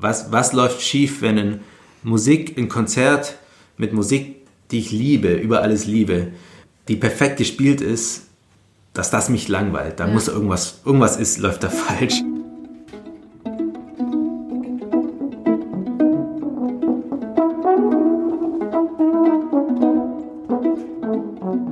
Was, was läuft schief, wenn ein Musik, ein Konzert mit Musik, die ich liebe, über alles liebe, die perfekt gespielt ist, dass das mich langweilt. Da ja. muss irgendwas, irgendwas ist, läuft da falsch.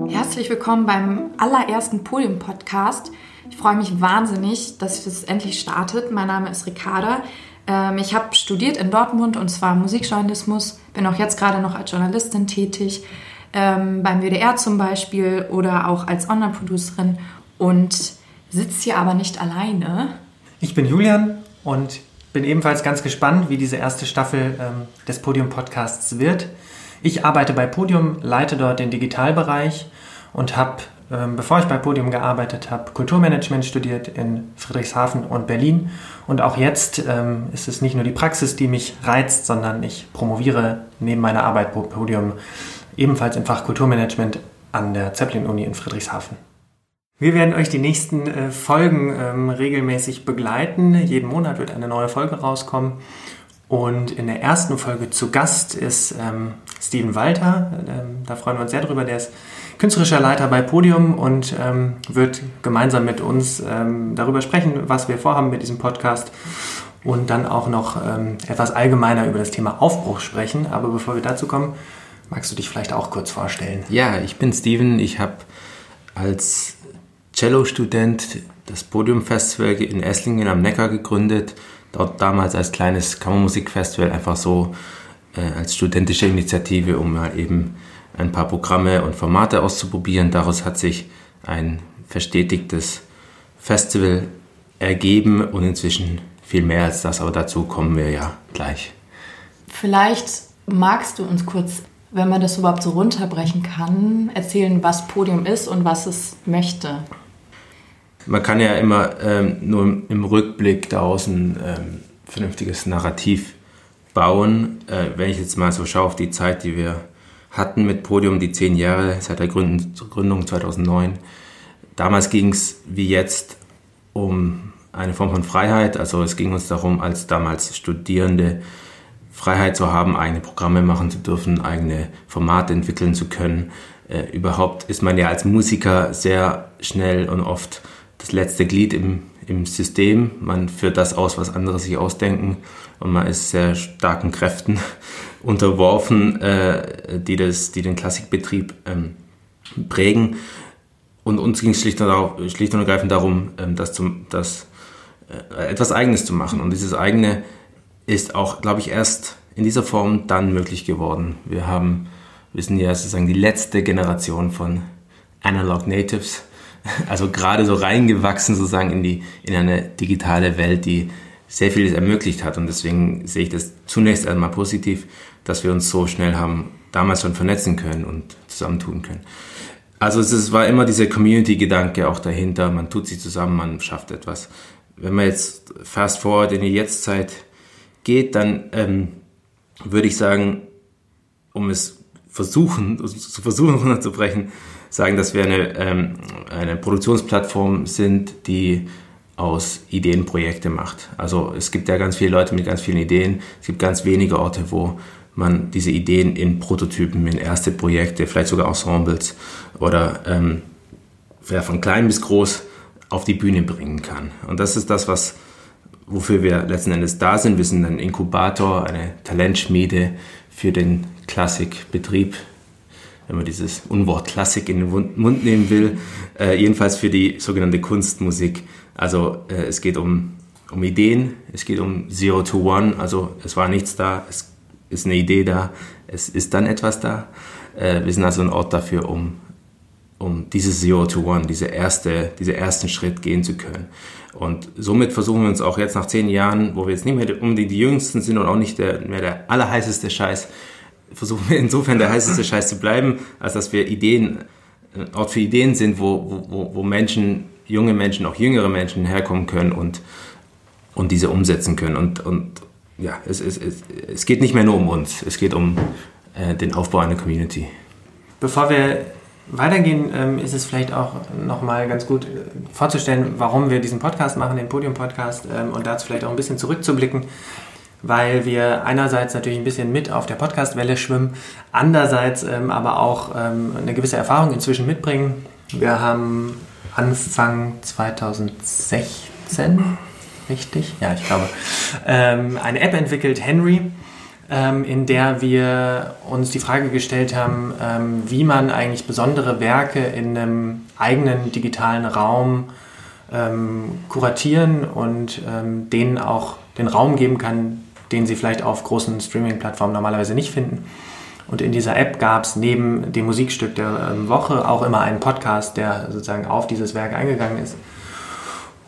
Herzlich willkommen beim allerersten Podium-Podcast. Ich freue mich wahnsinnig, dass es endlich startet. Mein Name ist Ricarda. Ähm, ich habe studiert in Dortmund und zwar Musikjournalismus, bin auch jetzt gerade noch als Journalistin tätig, ähm, beim WDR zum Beispiel oder auch als Online-Producerin und sitze hier aber nicht alleine. Ich bin Julian und bin ebenfalls ganz gespannt, wie diese erste Staffel ähm, des Podium-Podcasts wird. Ich arbeite bei Podium, leite dort den Digitalbereich und habe bevor ich bei Podium gearbeitet habe, Kulturmanagement studiert in Friedrichshafen und Berlin. Und auch jetzt ähm, ist es nicht nur die Praxis, die mich reizt, sondern ich promoviere neben meiner Arbeit bei Podium ebenfalls im Fach Kulturmanagement an der Zeppelin-Uni in Friedrichshafen. Wir werden euch die nächsten äh, Folgen ähm, regelmäßig begleiten. Jeden Monat wird eine neue Folge rauskommen. Und in der ersten Folge zu Gast ist ähm, Steven Walter. Ähm, da freuen wir uns sehr drüber. Der ist künstlerischer Leiter bei Podium und ähm, wird gemeinsam mit uns ähm, darüber sprechen, was wir vorhaben mit diesem Podcast und dann auch noch ähm, etwas allgemeiner über das Thema Aufbruch sprechen. Aber bevor wir dazu kommen, magst du dich vielleicht auch kurz vorstellen? Ja, ich bin Steven. Ich habe als Cello-Student das Podium Festival in Esslingen am Neckar gegründet. Dort damals als kleines Kammermusikfestival einfach so äh, als studentische Initiative, um mal eben ein paar Programme und Formate auszuprobieren. Daraus hat sich ein verstetigtes Festival ergeben und inzwischen viel mehr als das, aber dazu kommen wir ja gleich. Vielleicht magst du uns kurz, wenn man das überhaupt so runterbrechen kann, erzählen, was Podium ist und was es möchte. Man kann ja immer ähm, nur im Rückblick daraus ein ähm, vernünftiges Narrativ bauen. Äh, wenn ich jetzt mal so schaue auf die Zeit, die wir hatten mit Podium die zehn Jahre seit der Gründung 2009. Damals ging es wie jetzt um eine Form von Freiheit. Also es ging uns darum, als damals Studierende Freiheit zu haben, eigene Programme machen zu dürfen, eigene Formate entwickeln zu können. Äh, überhaupt ist man ja als Musiker sehr schnell und oft das letzte Glied im, im System. Man führt das aus, was andere sich ausdenken und man ist sehr starken Kräften unterworfen, äh, die, das, die den Klassikbetrieb ähm, prägen. Und uns ging es schlicht und, schlicht und ergreifend darum, ähm, das, zum, das äh, etwas Eigenes zu machen. Und dieses Eigene ist auch, glaube ich, erst in dieser Form dann möglich geworden. Wir haben, wir sind ja sozusagen die letzte Generation von Analog Natives, also gerade so reingewachsen sozusagen in die in eine digitale Welt, die sehr vieles ermöglicht hat. Und deswegen sehe ich das zunächst einmal positiv dass wir uns so schnell haben damals schon vernetzen können und zusammentun können. Also es war immer dieser Community-Gedanke auch dahinter, man tut sich zusammen, man schafft etwas. Wenn man jetzt fast forward in die Jetztzeit geht, dann ähm, würde ich sagen, um es versuchen, zu versuchen runterzubrechen, sagen, dass wir eine, ähm, eine Produktionsplattform sind, die aus Ideenprojekte macht. Also es gibt ja ganz viele Leute mit ganz vielen Ideen. Es gibt ganz wenige Orte, wo man diese Ideen in Prototypen, in erste Projekte, vielleicht sogar Ensembles oder ähm, von klein bis groß auf die Bühne bringen kann. Und das ist das, was, wofür wir letzten Endes da sind. Wir sind ein Inkubator, eine Talentschmiede für den Klassikbetrieb, wenn man dieses Unwort Klassik in den Mund nehmen will. Äh, jedenfalls für die sogenannte Kunstmusik. Also äh, es geht um, um Ideen, es geht um Zero to One, also es war nichts da, es ist eine Idee da, es ist dann etwas da. Äh, wir sind also ein Ort dafür, um, um dieses Zero to One, diese erste, diesen ersten Schritt gehen zu können. Und somit versuchen wir uns auch jetzt nach zehn Jahren, wo wir jetzt nicht mehr unbedingt die Jüngsten sind und auch nicht der, mehr der allerheißeste Scheiß, versuchen wir insofern der heißeste Scheiß zu bleiben, als dass wir Ideen, ein Ort für Ideen sind, wo, wo, wo Menschen, junge Menschen, auch jüngere Menschen herkommen können und, und diese umsetzen können. Und, und ja, es, es, es, es geht nicht mehr nur um uns, es geht um äh, den Aufbau einer Community. Bevor wir weitergehen, ähm, ist es vielleicht auch nochmal ganz gut äh, vorzustellen, warum wir diesen Podcast machen, den Podium-Podcast, ähm, und dazu vielleicht auch ein bisschen zurückzublicken. weil wir einerseits natürlich ein bisschen mit auf der Podcastwelle schwimmen, andererseits ähm, aber auch ähm, eine gewisse Erfahrung inzwischen mitbringen. Wir haben Anfang 2016, richtig? Ja, ich glaube, ähm, eine App entwickelt, Henry, ähm, in der wir uns die Frage gestellt haben, ähm, wie man eigentlich besondere Werke in einem eigenen digitalen Raum ähm, kuratieren und denen auch den Raum geben kann, den sie vielleicht auf großen Streaming-Plattformen normalerweise nicht finden. Und in dieser App gab es neben dem Musikstück der ähm, Woche auch immer einen Podcast, der sozusagen auf dieses Werk eingegangen ist.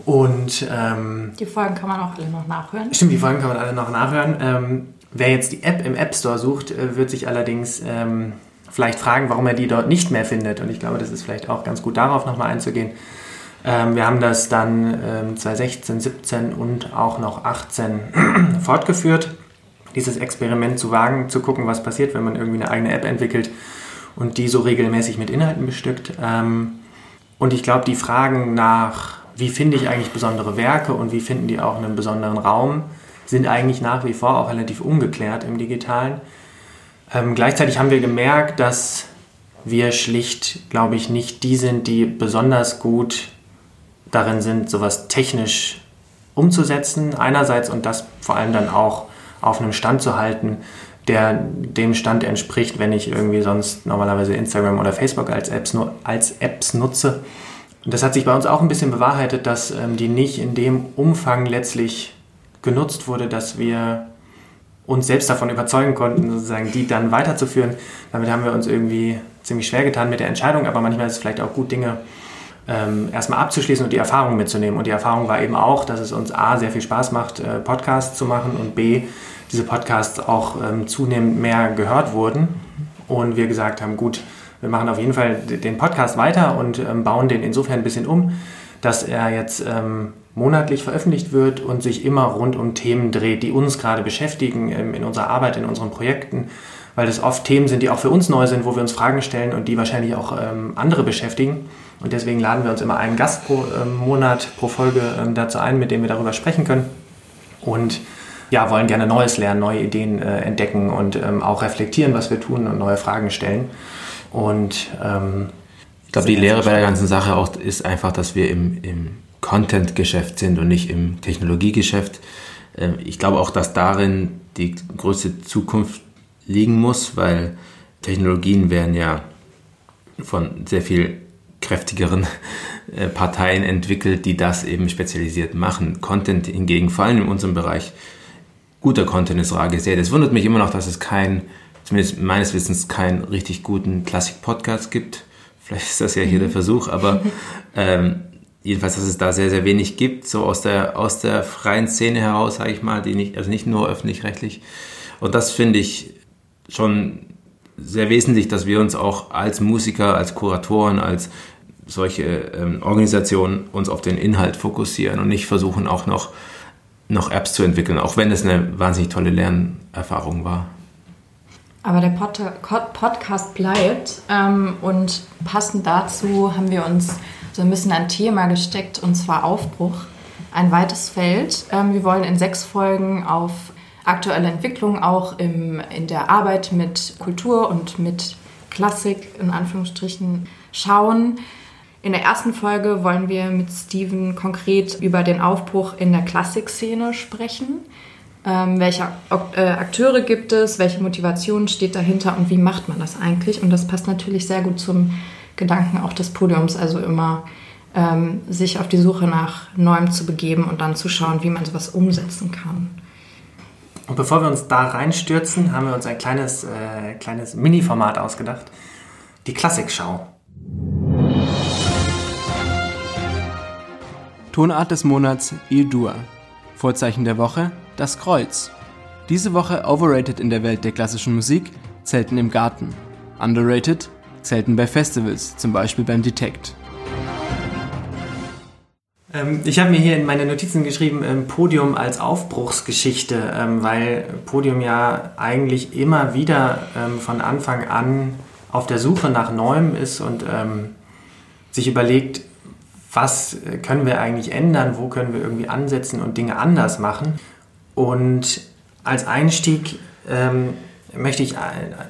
Und ähm, die Folgen kann man auch alle noch nachhören. Stimmt, die Folgen kann man alle noch nachhören. Ähm, wer jetzt die App im App Store sucht, äh, wird sich allerdings ähm, vielleicht fragen, warum er die dort nicht mehr findet. Und ich glaube, das ist vielleicht auch ganz gut darauf nochmal einzugehen. Ähm, wir haben das dann ähm, 2016, 17 und auch noch 18 fortgeführt, dieses Experiment zu wagen, zu gucken, was passiert, wenn man irgendwie eine eigene App entwickelt und die so regelmäßig mit Inhalten bestückt. Ähm, und ich glaube, die Fragen nach, wie finde ich eigentlich besondere Werke und wie finden die auch einen besonderen Raum, sind eigentlich nach wie vor auch relativ ungeklärt im digitalen. Ähm, gleichzeitig haben wir gemerkt, dass wir schlicht, glaube ich, nicht die sind, die besonders gut darin sind, sowas technisch umzusetzen, einerseits und das vor allem dann auch auf einem Stand zu halten, der dem Stand entspricht, wenn ich irgendwie sonst normalerweise Instagram oder Facebook als Apps, als Apps nutze. Und das hat sich bei uns auch ein bisschen bewahrheitet, dass ähm, die nicht in dem Umfang letztlich genutzt wurde, dass wir uns selbst davon überzeugen konnten, sozusagen die dann weiterzuführen. Damit haben wir uns irgendwie ziemlich schwer getan mit der Entscheidung, aber manchmal ist es vielleicht auch gut, Dinge ähm, erstmal abzuschließen und die Erfahrung mitzunehmen. Und die Erfahrung war eben auch, dass es uns A, sehr viel Spaß macht, äh, Podcasts zu machen und B, diese Podcasts auch ähm, zunehmend mehr gehört wurden. Und wir gesagt haben, gut, wir machen auf jeden Fall den Podcast weiter und ähm, bauen den insofern ein bisschen um, dass er jetzt ähm, monatlich veröffentlicht wird und sich immer rund um Themen dreht, die uns gerade beschäftigen ähm, in unserer Arbeit, in unseren Projekten, weil das oft Themen sind, die auch für uns neu sind, wo wir uns Fragen stellen und die wahrscheinlich auch ähm, andere beschäftigen. Und deswegen laden wir uns immer einen Gast pro ähm, Monat, pro Folge ähm, dazu ein, mit dem wir darüber sprechen können. Und ja, wollen gerne Neues lernen, neue Ideen äh, entdecken und ähm, auch reflektieren, was wir tun und neue Fragen stellen. Und ähm, ich glaube, die Lehre bei der ganzen Sache auch ist einfach, dass wir im, im Content-Geschäft sind und nicht im Technologiegeschäft. Ähm, ich glaube auch, dass darin die größte Zukunft liegen muss, weil Technologien werden ja von sehr viel kräftigeren äh, Parteien entwickelt, die das eben spezialisiert machen. Content hingegen, vor allem in unserem Bereich, guter Content ist rar gesät. Es wundert mich immer noch, dass es kein, zumindest meines Wissens, keinen richtig guten Klassik-Podcast gibt. Vielleicht ist das ja hier der Versuch, aber ähm, jedenfalls, dass es da sehr, sehr wenig gibt, so aus der, aus der freien Szene heraus, sage ich mal, die nicht, also nicht nur öffentlich-rechtlich. Und das finde ich schon sehr wesentlich, dass wir uns auch als Musiker, als Kuratoren, als solche ähm, Organisationen uns auf den Inhalt fokussieren und nicht versuchen auch noch, noch Apps zu entwickeln, auch wenn es eine wahnsinnig tolle Lernerfahrung war. Aber der Pod Podcast bleibt ähm, und passend dazu haben wir uns so ein bisschen ein Thema gesteckt und zwar Aufbruch. Ein weites Feld. Ähm, wir wollen in sechs Folgen auf aktuelle Entwicklungen auch im, in der Arbeit mit Kultur und mit Klassik in Anführungsstrichen schauen. In der ersten Folge wollen wir mit Steven konkret über den Aufbruch in der Klassikszene sprechen. Ähm, welche äh, Akteure gibt es, welche Motivation steht dahinter und wie macht man das eigentlich? Und das passt natürlich sehr gut zum Gedanken auch des Podiums, also immer ähm, sich auf die Suche nach Neuem zu begeben und dann zu schauen, wie man sowas umsetzen kann. Und bevor wir uns da reinstürzen, haben wir uns ein kleines, äh, kleines Mini-Format ausgedacht. Die Klassikschau. Tonart des Monats Il-Dur. Vorzeichen der Woche Das Kreuz. Diese Woche overrated in der Welt der klassischen Musik, Zelten im Garten. Underrated, Zelten bei Festivals, zum Beispiel beim Detect. Ähm, ich habe mir hier in meine Notizen geschrieben, ähm, Podium als Aufbruchsgeschichte, ähm, weil Podium ja eigentlich immer wieder von Anfang an auf der Suche nach Neuem ist und sich überlegt, was können wir eigentlich ändern, wo können wir irgendwie ansetzen und Dinge anders machen. Und als Einstieg ähm, möchte ich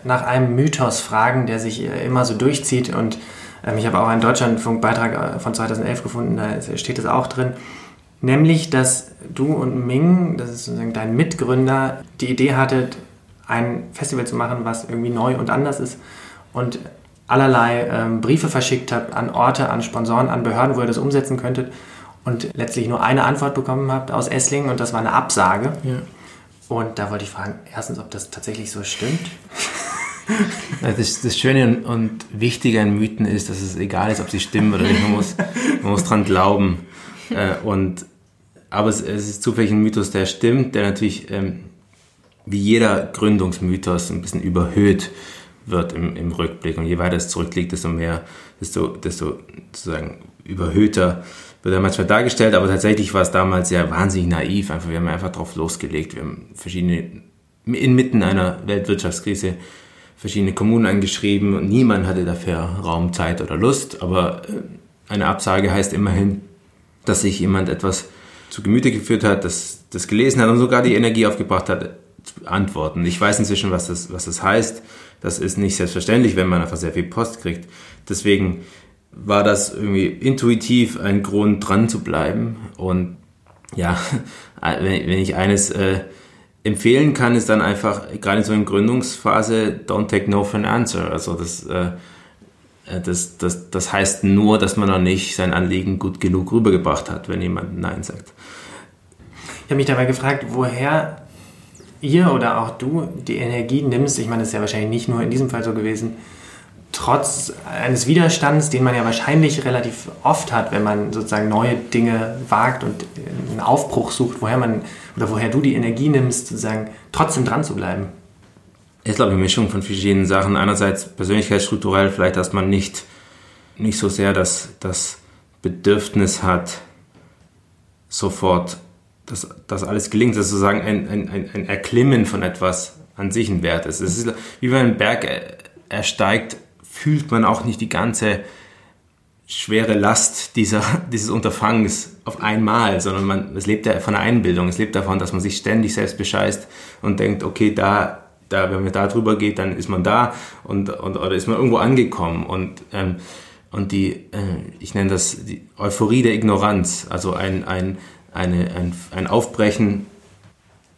nach einem Mythos fragen, der sich äh, immer so durchzieht. Und ähm, ich habe auch einen Deutschlandfunkbeitrag äh, von 2011 gefunden, da steht es auch drin. Nämlich, dass du und Ming, das ist sozusagen dein Mitgründer, die Idee hattet, ein Festival zu machen, was irgendwie neu und anders ist. Und allerlei ähm, Briefe verschickt habt an Orte, an Sponsoren, an Behörden, wo ihr das umsetzen könntet. Und letztlich nur eine Antwort bekommen habt aus Esslingen und das war eine Absage. Ja. Und da wollte ich fragen, erstens, ob das tatsächlich so stimmt. Das, das Schöne und Wichtige an Mythen ist, dass es egal ist, ob sie stimmen oder nicht. Man muss, man muss dran glauben. Äh, und, aber es, es ist zufällig ein Mythos, der stimmt, der natürlich ähm, wie jeder Gründungsmythos ein bisschen überhöht wird im, im Rückblick. Und je weiter es zurückliegt, desto mehr, desto, desto sozusagen überhöhter wird er manchmal dargestellt, aber tatsächlich war es damals ja wahnsinnig naiv. Einfach, wir haben einfach drauf losgelegt. Wir haben verschiedene, inmitten einer Weltwirtschaftskrise verschiedene Kommunen angeschrieben und niemand hatte dafür Raum, Zeit oder Lust. Aber äh, eine Absage heißt immerhin, dass sich jemand etwas zu Gemüte geführt hat, das, das gelesen hat und sogar die Energie aufgebracht hat, zu antworten. Ich weiß inzwischen, was das, was das heißt. Das ist nicht selbstverständlich, wenn man einfach sehr viel Post kriegt. Deswegen war das irgendwie intuitiv ein Grund, dran zu bleiben. Und ja, wenn, ich eines äh, empfehlen kann, ist dann einfach, gerade in so einer Gründungsphase, don't take no for an answer. Also das, äh, äh, das, das, das heißt nur, dass man noch nicht sein Anliegen gut genug rübergebracht hat, wenn jemand Nein sagt. Ich habe mich dabei gefragt, woher ihr oder auch du die Energie nimmst. Ich meine, das ist ja wahrscheinlich nicht nur in diesem Fall so gewesen, trotz eines Widerstands, den man ja wahrscheinlich relativ oft hat, wenn man sozusagen neue Dinge wagt und einen Aufbruch sucht, woher man oder woher du die Energie nimmst, sozusagen trotzdem dran zu bleiben? Ich glaube, eine Mischung von verschiedenen Sachen. Einerseits persönlichkeitsstrukturell, vielleicht, dass man nicht, nicht so sehr das, das Bedürfnis hat, sofort, dass das alles gelingt, dass sozusagen ein, ein, ein Erklimmen von etwas an sich ein Wert ist. Es ist wie wenn ein Berg ersteigt, fühlt man auch nicht die ganze schwere Last dieser, dieses Unterfangens auf einmal, sondern man, es lebt ja von der Einbildung, es lebt davon, dass man sich ständig selbst bescheißt und denkt, okay, da, da, wenn man da drüber geht, dann ist man da und, und oder ist man irgendwo angekommen. Und, ähm, und die, äh, ich nenne das die Euphorie der Ignoranz, also ein, ein, eine, ein, ein Aufbrechen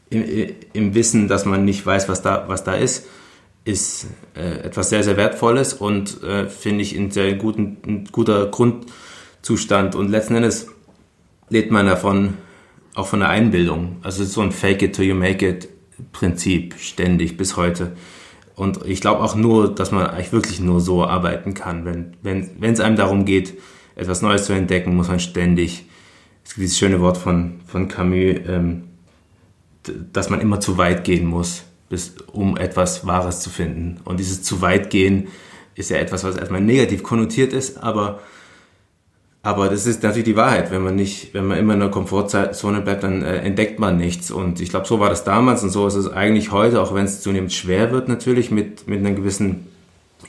im, im Wissen, dass man nicht weiß, was da, was da ist ist äh, etwas sehr, sehr Wertvolles und äh, finde ich ein sehr guten, ein guter Grundzustand. Und letzten Endes lebt man davon auch von der Einbildung. Also es so ein Fake it till you make it Prinzip ständig bis heute. Und ich glaube auch nur, dass man eigentlich wirklich nur so arbeiten kann. Wenn wenn wenn, es einem darum geht, etwas Neues zu entdecken, muss man ständig, es gibt dieses schöne Wort von, von Camus, ähm, dass man immer zu weit gehen muss bis, um etwas Wahres zu finden. Und dieses zu weit gehen ist ja etwas, was erstmal negativ konnotiert ist, aber, aber das ist natürlich die Wahrheit. Wenn man nicht, wenn man immer in der Komfortzone bleibt, dann äh, entdeckt man nichts. Und ich glaube, so war das damals und so ist es eigentlich heute, auch wenn es zunehmend schwer wird natürlich mit, mit einer gewissen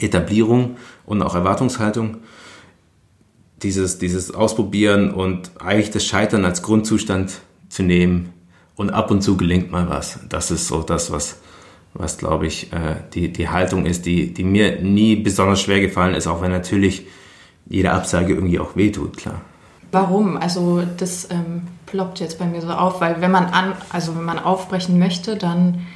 Etablierung und auch Erwartungshaltung. Dieses, dieses Ausprobieren und eigentlich das Scheitern als Grundzustand zu nehmen und ab und zu gelingt mal was. Das ist so das, was, was glaube ich äh, die, die Haltung ist, die, die mir nie besonders schwer gefallen ist, auch wenn natürlich jede Absage irgendwie auch wehtut, klar. Warum? Also das ähm, ploppt jetzt bei mir so auf, weil wenn man an, also wenn man aufbrechen möchte, dann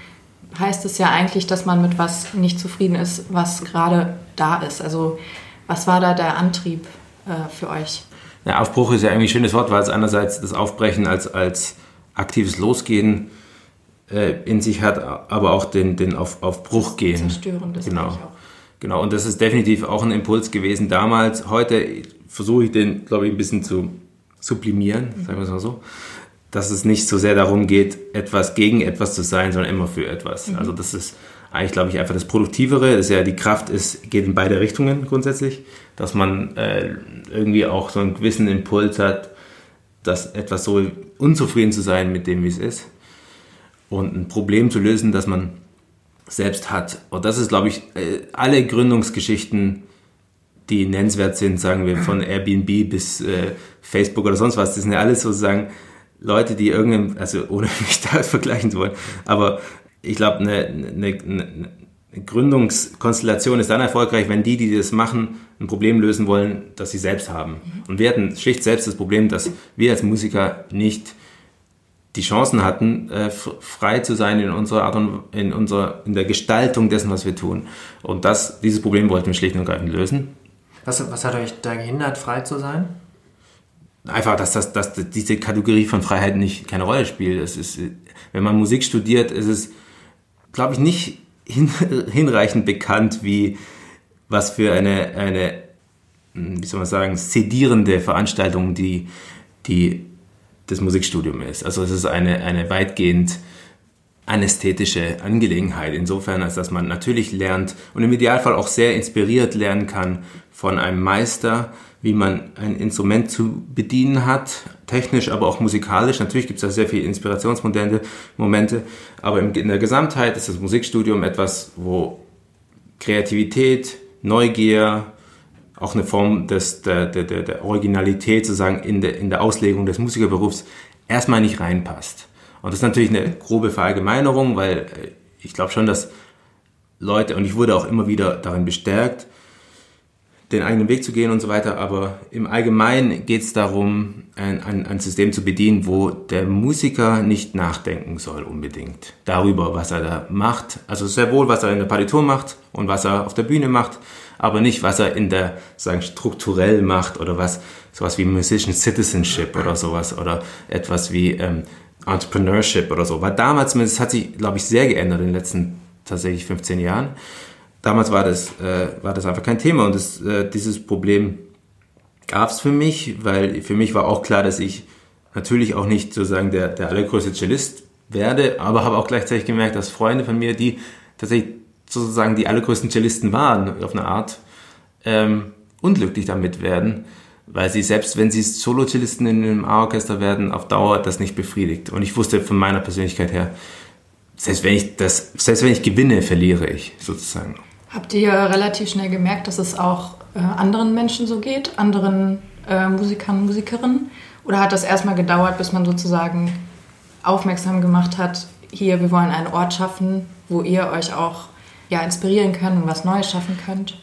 heißt es ja eigentlich, dass man mit was nicht zufrieden ist, was gerade da ist. Also was war da der Antrieb äh, für euch? Ja, Aufbruch ist ja eigentlich ein schönes Wort, weil es einerseits das Aufbrechen als, als aktives Losgehen in sich hat, aber auch den, den auf, auf Bruch gehen. Zerstören, das genau. auch. Genau, und das ist definitiv auch ein Impuls gewesen damals. Heute versuche ich den, glaube ich, ein bisschen zu sublimieren, mhm. sagen wir es mal so, dass es nicht so sehr darum geht, etwas gegen etwas zu sein, sondern immer für etwas. Mhm. Also das ist eigentlich, glaube ich, einfach das Produktivere. Das ist ja die Kraft ist, geht in beide Richtungen grundsätzlich, dass man äh, irgendwie auch so einen gewissen Impuls hat, dass etwas so unzufrieden zu sein mit dem, wie es ist und ein Problem zu lösen, das man selbst hat. Und das ist, glaube ich, äh, alle Gründungsgeschichten, die nennenswert sind, sagen wir von Airbnb bis äh, Facebook oder sonst was, das sind ja alles sozusagen Leute, die irgendein, also ohne mich da vergleichen zu wollen, aber ich glaube, eine, eine, eine Gründungskonstellation ist dann erfolgreich, wenn die, die das machen, ein Problem lösen wollen, das sie selbst haben. Und wir hatten schlicht selbst das Problem, dass wir als Musiker nicht die Chancen hatten, äh, frei zu sein in unserer Art und in unserer in der Gestaltung dessen, was wir tun. Und das, dieses Problem wollten wir schlicht und ergreifend lösen. Was, was hat euch da gehindert, frei zu sein? Einfach, dass, das, dass diese Kategorie von Freiheit nicht keine Rolle spielt. Es ist, wenn man Musik studiert, ist es, glaube ich, nicht hin, hinreichend bekannt, wie was für eine, eine, hm, wie soll man sagen, sedierende Veranstaltung die, die das Musikstudium ist. Also es ist eine, eine weitgehend anästhetische Angelegenheit, insofern, als dass man natürlich lernt und im Idealfall auch sehr inspiriert lernen kann von einem Meister, wie man ein Instrument zu bedienen hat, technisch, aber auch musikalisch. Natürlich gibt es da sehr viele Inspirationsmomente, Momente, aber in der Gesamtheit ist das Musikstudium etwas, wo Kreativität, Neugier, auch eine Form des, der, der, der Originalität sozusagen in der, in der Auslegung des Musikerberufs erstmal nicht reinpasst. Und das ist natürlich eine grobe Verallgemeinerung, weil äh, ich glaube schon, dass Leute, und ich wurde auch immer wieder darin bestärkt, den eigenen Weg zu gehen und so weiter, aber im Allgemeinen geht es darum, ein, ein, ein, System zu bedienen, wo der Musiker nicht nachdenken soll unbedingt darüber, was er da macht. Also sehr wohl, was er in der Partitur macht und was er auf der Bühne macht, aber nicht, was er in der, sagen, strukturell macht oder was, sowas wie Musician Citizenship oder sowas oder etwas wie ähm, Entrepreneurship oder so. Weil damals, das hat sich, glaube ich, sehr geändert in den letzten tatsächlich 15 Jahren. Damals war das, äh, war das einfach kein Thema und das, äh, dieses Problem gab es für mich, weil für mich war auch klar, dass ich natürlich auch nicht sozusagen der, der allergrößte Cellist werde, aber habe auch gleichzeitig gemerkt, dass Freunde von mir, die tatsächlich sozusagen die allergrößten Cellisten waren, auf eine Art, ähm, unglücklich damit werden, weil sie selbst, wenn sie Solo-Cellisten in einem A-Orchester werden, auf Dauer das nicht befriedigt. Und ich wusste von meiner Persönlichkeit her, selbst wenn ich das, selbst wenn ich gewinne, verliere ich sozusagen. Habt ihr relativ schnell gemerkt, dass es auch äh, anderen Menschen so geht, anderen äh, Musikern, Musikerinnen? Oder hat das erstmal gedauert, bis man sozusagen aufmerksam gemacht hat, hier, wir wollen einen Ort schaffen, wo ihr euch auch ja, inspirieren könnt und was Neues schaffen könnt?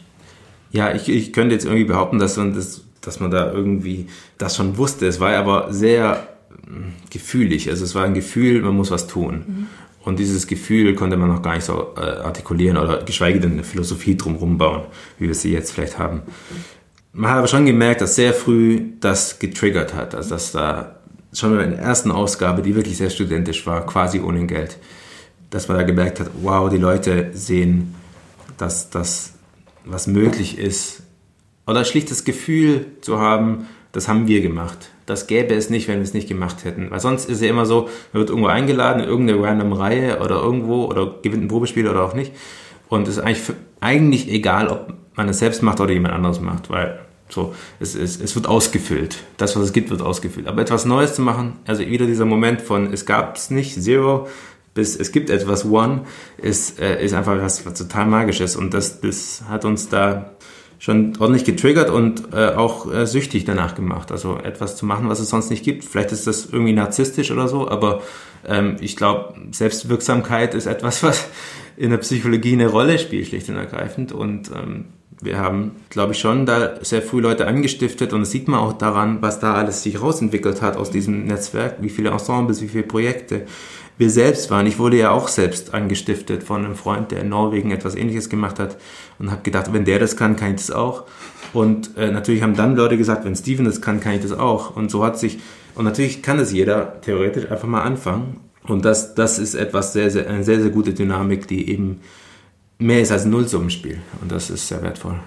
Ja, ich, ich könnte jetzt irgendwie behaupten, dass man, das, dass man da irgendwie das schon wusste. Es war aber sehr hm, gefühlig. Also es war ein Gefühl, man muss was tun. Mhm. Und dieses Gefühl konnte man noch gar nicht so äh, artikulieren oder geschweige denn eine Philosophie drumherum bauen, wie wir sie jetzt vielleicht haben. Man hat aber schon gemerkt, dass sehr früh das getriggert hat. Also dass da schon in der ersten Ausgabe, die wirklich sehr studentisch war, quasi ohne Geld, dass man da gemerkt hat, wow, die Leute sehen, dass das, was möglich ist, oder schlicht das Gefühl zu haben, das haben wir gemacht. Das gäbe es nicht, wenn wir es nicht gemacht hätten. Weil sonst ist ja immer so, man wird irgendwo eingeladen, in irgendeine random Reihe oder irgendwo oder gewinnt ein Probespiel oder auch nicht. Und es ist eigentlich, eigentlich egal, ob man es selbst macht oder jemand anderes macht, weil so, es, es, es wird ausgefüllt. Das, was es gibt, wird ausgefüllt. Aber etwas Neues zu machen, also wieder dieser Moment von es gab es nicht, Zero, bis es gibt etwas One, ist, äh, ist einfach was, was total magisches. Und das, das hat uns da schon ordentlich getriggert und äh, auch äh, süchtig danach gemacht. Also etwas zu machen, was es sonst nicht gibt. Vielleicht ist das irgendwie narzisstisch oder so, aber ähm, ich glaube, Selbstwirksamkeit ist etwas, was in der Psychologie eine Rolle spielt, schlicht und ergreifend. Und ähm, wir haben, glaube ich, schon da sehr früh Leute angestiftet und das sieht man auch daran, was da alles sich rausentwickelt hat aus diesem Netzwerk, wie viele Ensembles, wie viele Projekte, wir selbst waren. Ich wurde ja auch selbst angestiftet von einem Freund, der in Norwegen etwas ähnliches gemacht hat und habe gedacht, wenn der das kann, kann ich das auch. Und äh, natürlich haben dann Leute gesagt, wenn Steven das kann, kann ich das auch. Und so hat sich, und natürlich kann das jeder theoretisch einfach mal anfangen. Und das, das ist etwas sehr, sehr, eine sehr, sehr gute Dynamik, die eben mehr ist als ein Nullsummenspiel. Und das ist sehr wertvoll.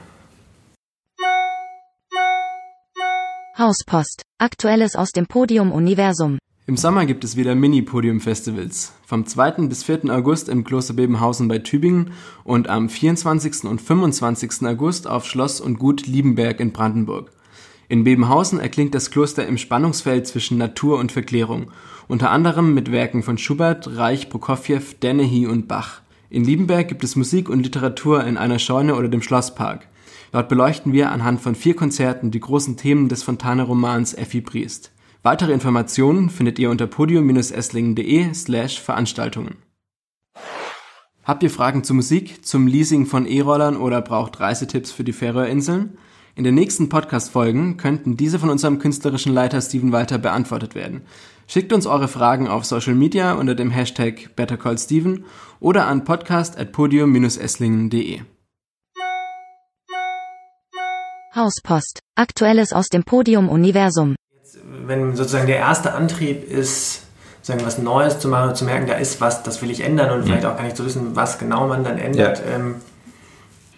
Hauspost. Aktuelles aus dem Podium-Universum. Im Sommer gibt es wieder Mini-Podium-Festivals. Vom 2. bis 4. August im Kloster Bebenhausen bei Tübingen und am 24. und 25. August auf Schloss und Gut Liebenberg in Brandenburg. In Bebenhausen erklingt das Kloster im Spannungsfeld zwischen Natur und Verklärung, unter anderem mit Werken von Schubert, Reich, Prokofjew, Dennehy und Bach. In Liebenberg gibt es Musik und Literatur in einer Scheune oder dem Schlosspark. Dort beleuchten wir anhand von vier Konzerten die großen Themen des Fontane-Romans Effi Briest. Weitere Informationen findet ihr unter podium-esslingen.de slash Veranstaltungen. Habt ihr Fragen zur Musik, zum Leasing von E-Rollern oder braucht Reisetipps für die Färöerinseln? In den nächsten Podcast-Folgen könnten diese von unserem künstlerischen Leiter Steven Walter beantwortet werden. Schickt uns eure Fragen auf Social Media unter dem Hashtag BetterCallSteven oder an podcast.podium-esslingen.de. Hauspost. Aktuelles aus dem Podium-Universum. Wenn sozusagen der erste Antrieb ist, sagen was Neues zu machen und zu merken, da ist was, das will ich ändern und vielleicht auch gar nicht zu wissen, was genau man dann ändert, Ja. ähm,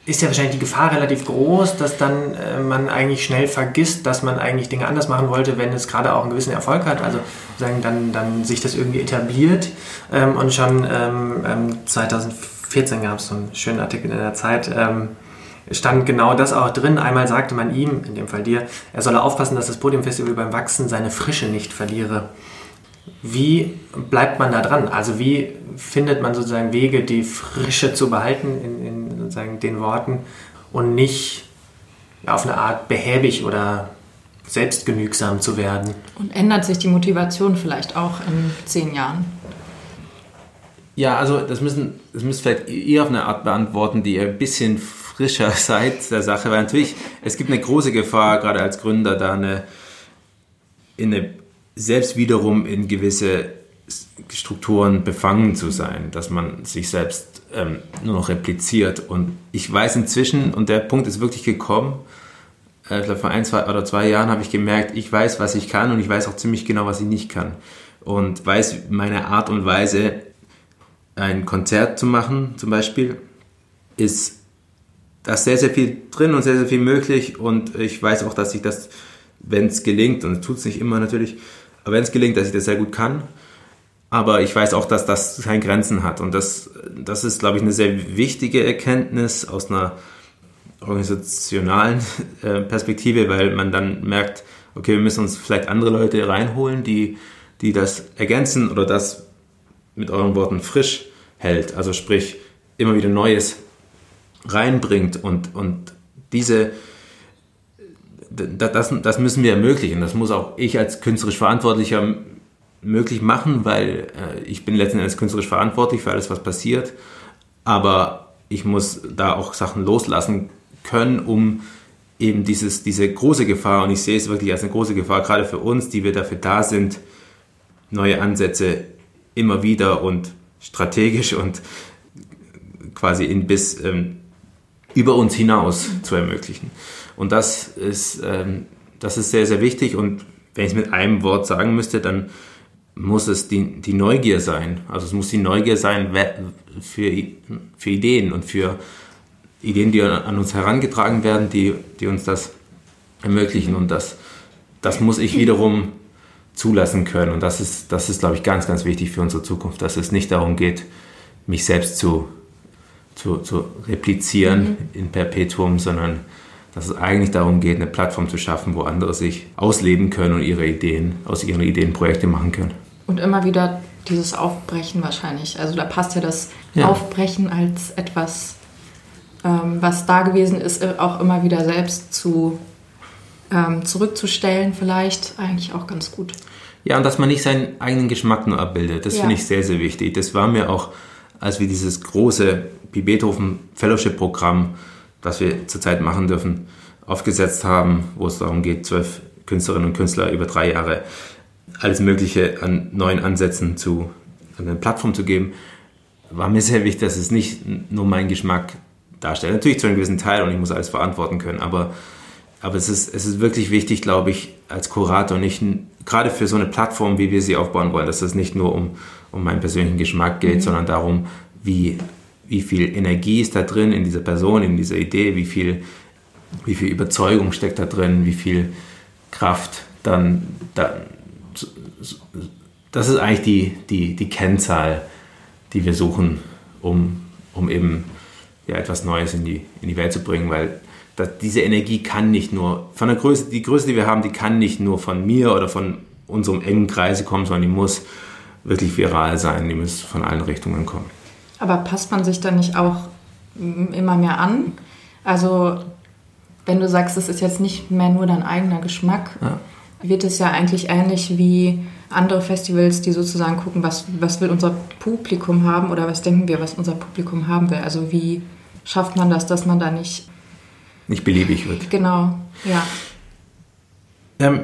ist ja wahrscheinlich die Gefahr relativ groß, dass dann äh, man eigentlich schnell vergisst, dass man eigentlich Dinge anders machen wollte, wenn es gerade auch einen gewissen Erfolg hat. Also sagen dann, dann sich das irgendwie etabliert ähm, und schon ähm, 2014 gab es so einen schönen Artikel in der Zeit. Ähm, stand genau das auch drin. Einmal sagte man ihm, in dem Fall dir, er solle aufpassen, dass das Podiumfestival beim Wachsen seine Frische nicht verliere. Wie bleibt man da dran? Also wie findet man sozusagen Wege, die Frische zu behalten in, in sozusagen den Worten und nicht auf eine Art behäbig oder selbstgenügsam zu werden? Und ändert sich die Motivation vielleicht auch in zehn Jahren? Ja, also das müssen, das müsst vielleicht ihr auf eine Art beantworten, die ihr ein bisschen frischer seid der Sache, weil natürlich, es gibt eine große Gefahr, gerade als Gründer, da eine, in eine, selbst wiederum in gewisse Strukturen befangen zu sein, dass man sich selbst ähm, nur noch repliziert. Und ich weiß inzwischen, und der Punkt ist wirklich gekommen, äh, ich glaube vor ein, zwei oder zwei Jahren habe ich gemerkt, ich weiß, was ich kann und ich weiß auch ziemlich genau, was ich nicht kann. Und weiß meine Art und Weise, ein Konzert zu machen, zum Beispiel, ist da ist sehr, sehr viel drin und sehr, sehr viel möglich. Und ich weiß auch, dass ich das, wenn es gelingt, und tut es nicht immer natürlich, aber wenn es gelingt, dass ich das sehr gut kann. Aber ich weiß auch, dass das keine Grenzen hat. Und das, das ist, glaube ich, eine sehr wichtige Erkenntnis aus einer organisationalen äh, Perspektive, weil man dann merkt, okay, wir müssen uns vielleicht andere Leute reinholen, die, die das ergänzen oder das mit euren Worten frisch hält. Also sprich, immer wieder Neues reinbringt und, und diese, das, das müssen wir ermöglichen. Das muss auch ich als künstlerisch Verantwortlicher möglich machen, weil äh, ich bin letzten Endes künstlerisch verantwortlich für alles, was passiert. Aber ich muss da auch Sachen loslassen können, um eben dieses, diese große Gefahr, und ich sehe es wirklich als eine große Gefahr, gerade für uns, die wir dafür da sind, neue Ansätze immer wieder und strategisch und quasi in bis ähm, über uns hinaus zu ermöglichen. Und das ist, ähm, das ist sehr, sehr wichtig. Und wenn ich es mit einem Wort sagen müsste, dann muss es die, die Neugier sein. Also es muss die Neugier sein für, für Ideen und für Ideen, die an uns herangetragen werden, die, die uns das ermöglichen. Und das, das muss ich wiederum zulassen können. Und das ist, das ist, glaube ich, ganz, ganz wichtig für unsere Zukunft, dass es nicht darum geht, mich selbst zu, zu, zu replizieren mhm. in Perpetuum, sondern dass es eigentlich darum geht, eine Plattform zu schaffen, wo andere sich ausleben können und ihre Ideen, aus ihren Ideen Projekte machen können. Und immer wieder dieses Aufbrechen wahrscheinlich. Also da passt ja das ja. Aufbrechen als etwas, ähm, was da gewesen ist, auch immer wieder selbst zu ähm, zurückzustellen, vielleicht eigentlich auch ganz gut. Ja, und dass man nicht seinen eigenen Geschmack nur abbildet, das ja. finde ich sehr, sehr wichtig. Das war mir auch, als wir dieses große Pi Beethoven Fellowship Programm, das wir zurzeit machen dürfen, aufgesetzt haben, wo es darum geht, zwölf Künstlerinnen und Künstler über drei Jahre alles Mögliche an neuen Ansätzen zu an eine Plattform zu geben, war mir sehr wichtig, dass es nicht nur meinen Geschmack darstellt. Natürlich zu einem gewissen Teil und ich muss alles verantworten können, aber, aber es, ist, es ist wirklich wichtig, glaube ich, als Kurator nicht, gerade für so eine Plattform, wie wir sie aufbauen wollen, dass es nicht nur um, um meinen persönlichen Geschmack geht, mhm. sondern darum, wie, wie viel Energie ist da drin in dieser Person, in dieser Idee, wie viel, wie viel Überzeugung steckt da drin, wie viel Kraft dann da, das ist eigentlich die, die, die Kennzahl, die wir suchen, um, um eben ja, etwas Neues in die, in die Welt zu bringen, weil das, diese Energie kann nicht nur, von der Größe, die Größe, die wir haben, die kann nicht nur von mir oder von unserem engen Kreise kommen, sondern die muss wirklich viral sein, die muss von allen Richtungen kommen. Aber passt man sich dann nicht auch immer mehr an? Also, wenn du sagst, es ist jetzt nicht mehr nur dein eigener Geschmack, ja wird es ja eigentlich ähnlich wie andere Festivals, die sozusagen gucken, was, was will unser Publikum haben oder was denken wir, was unser Publikum haben will. Also wie schafft man das, dass man da nicht... Nicht beliebig wird. Genau, ja. Ähm,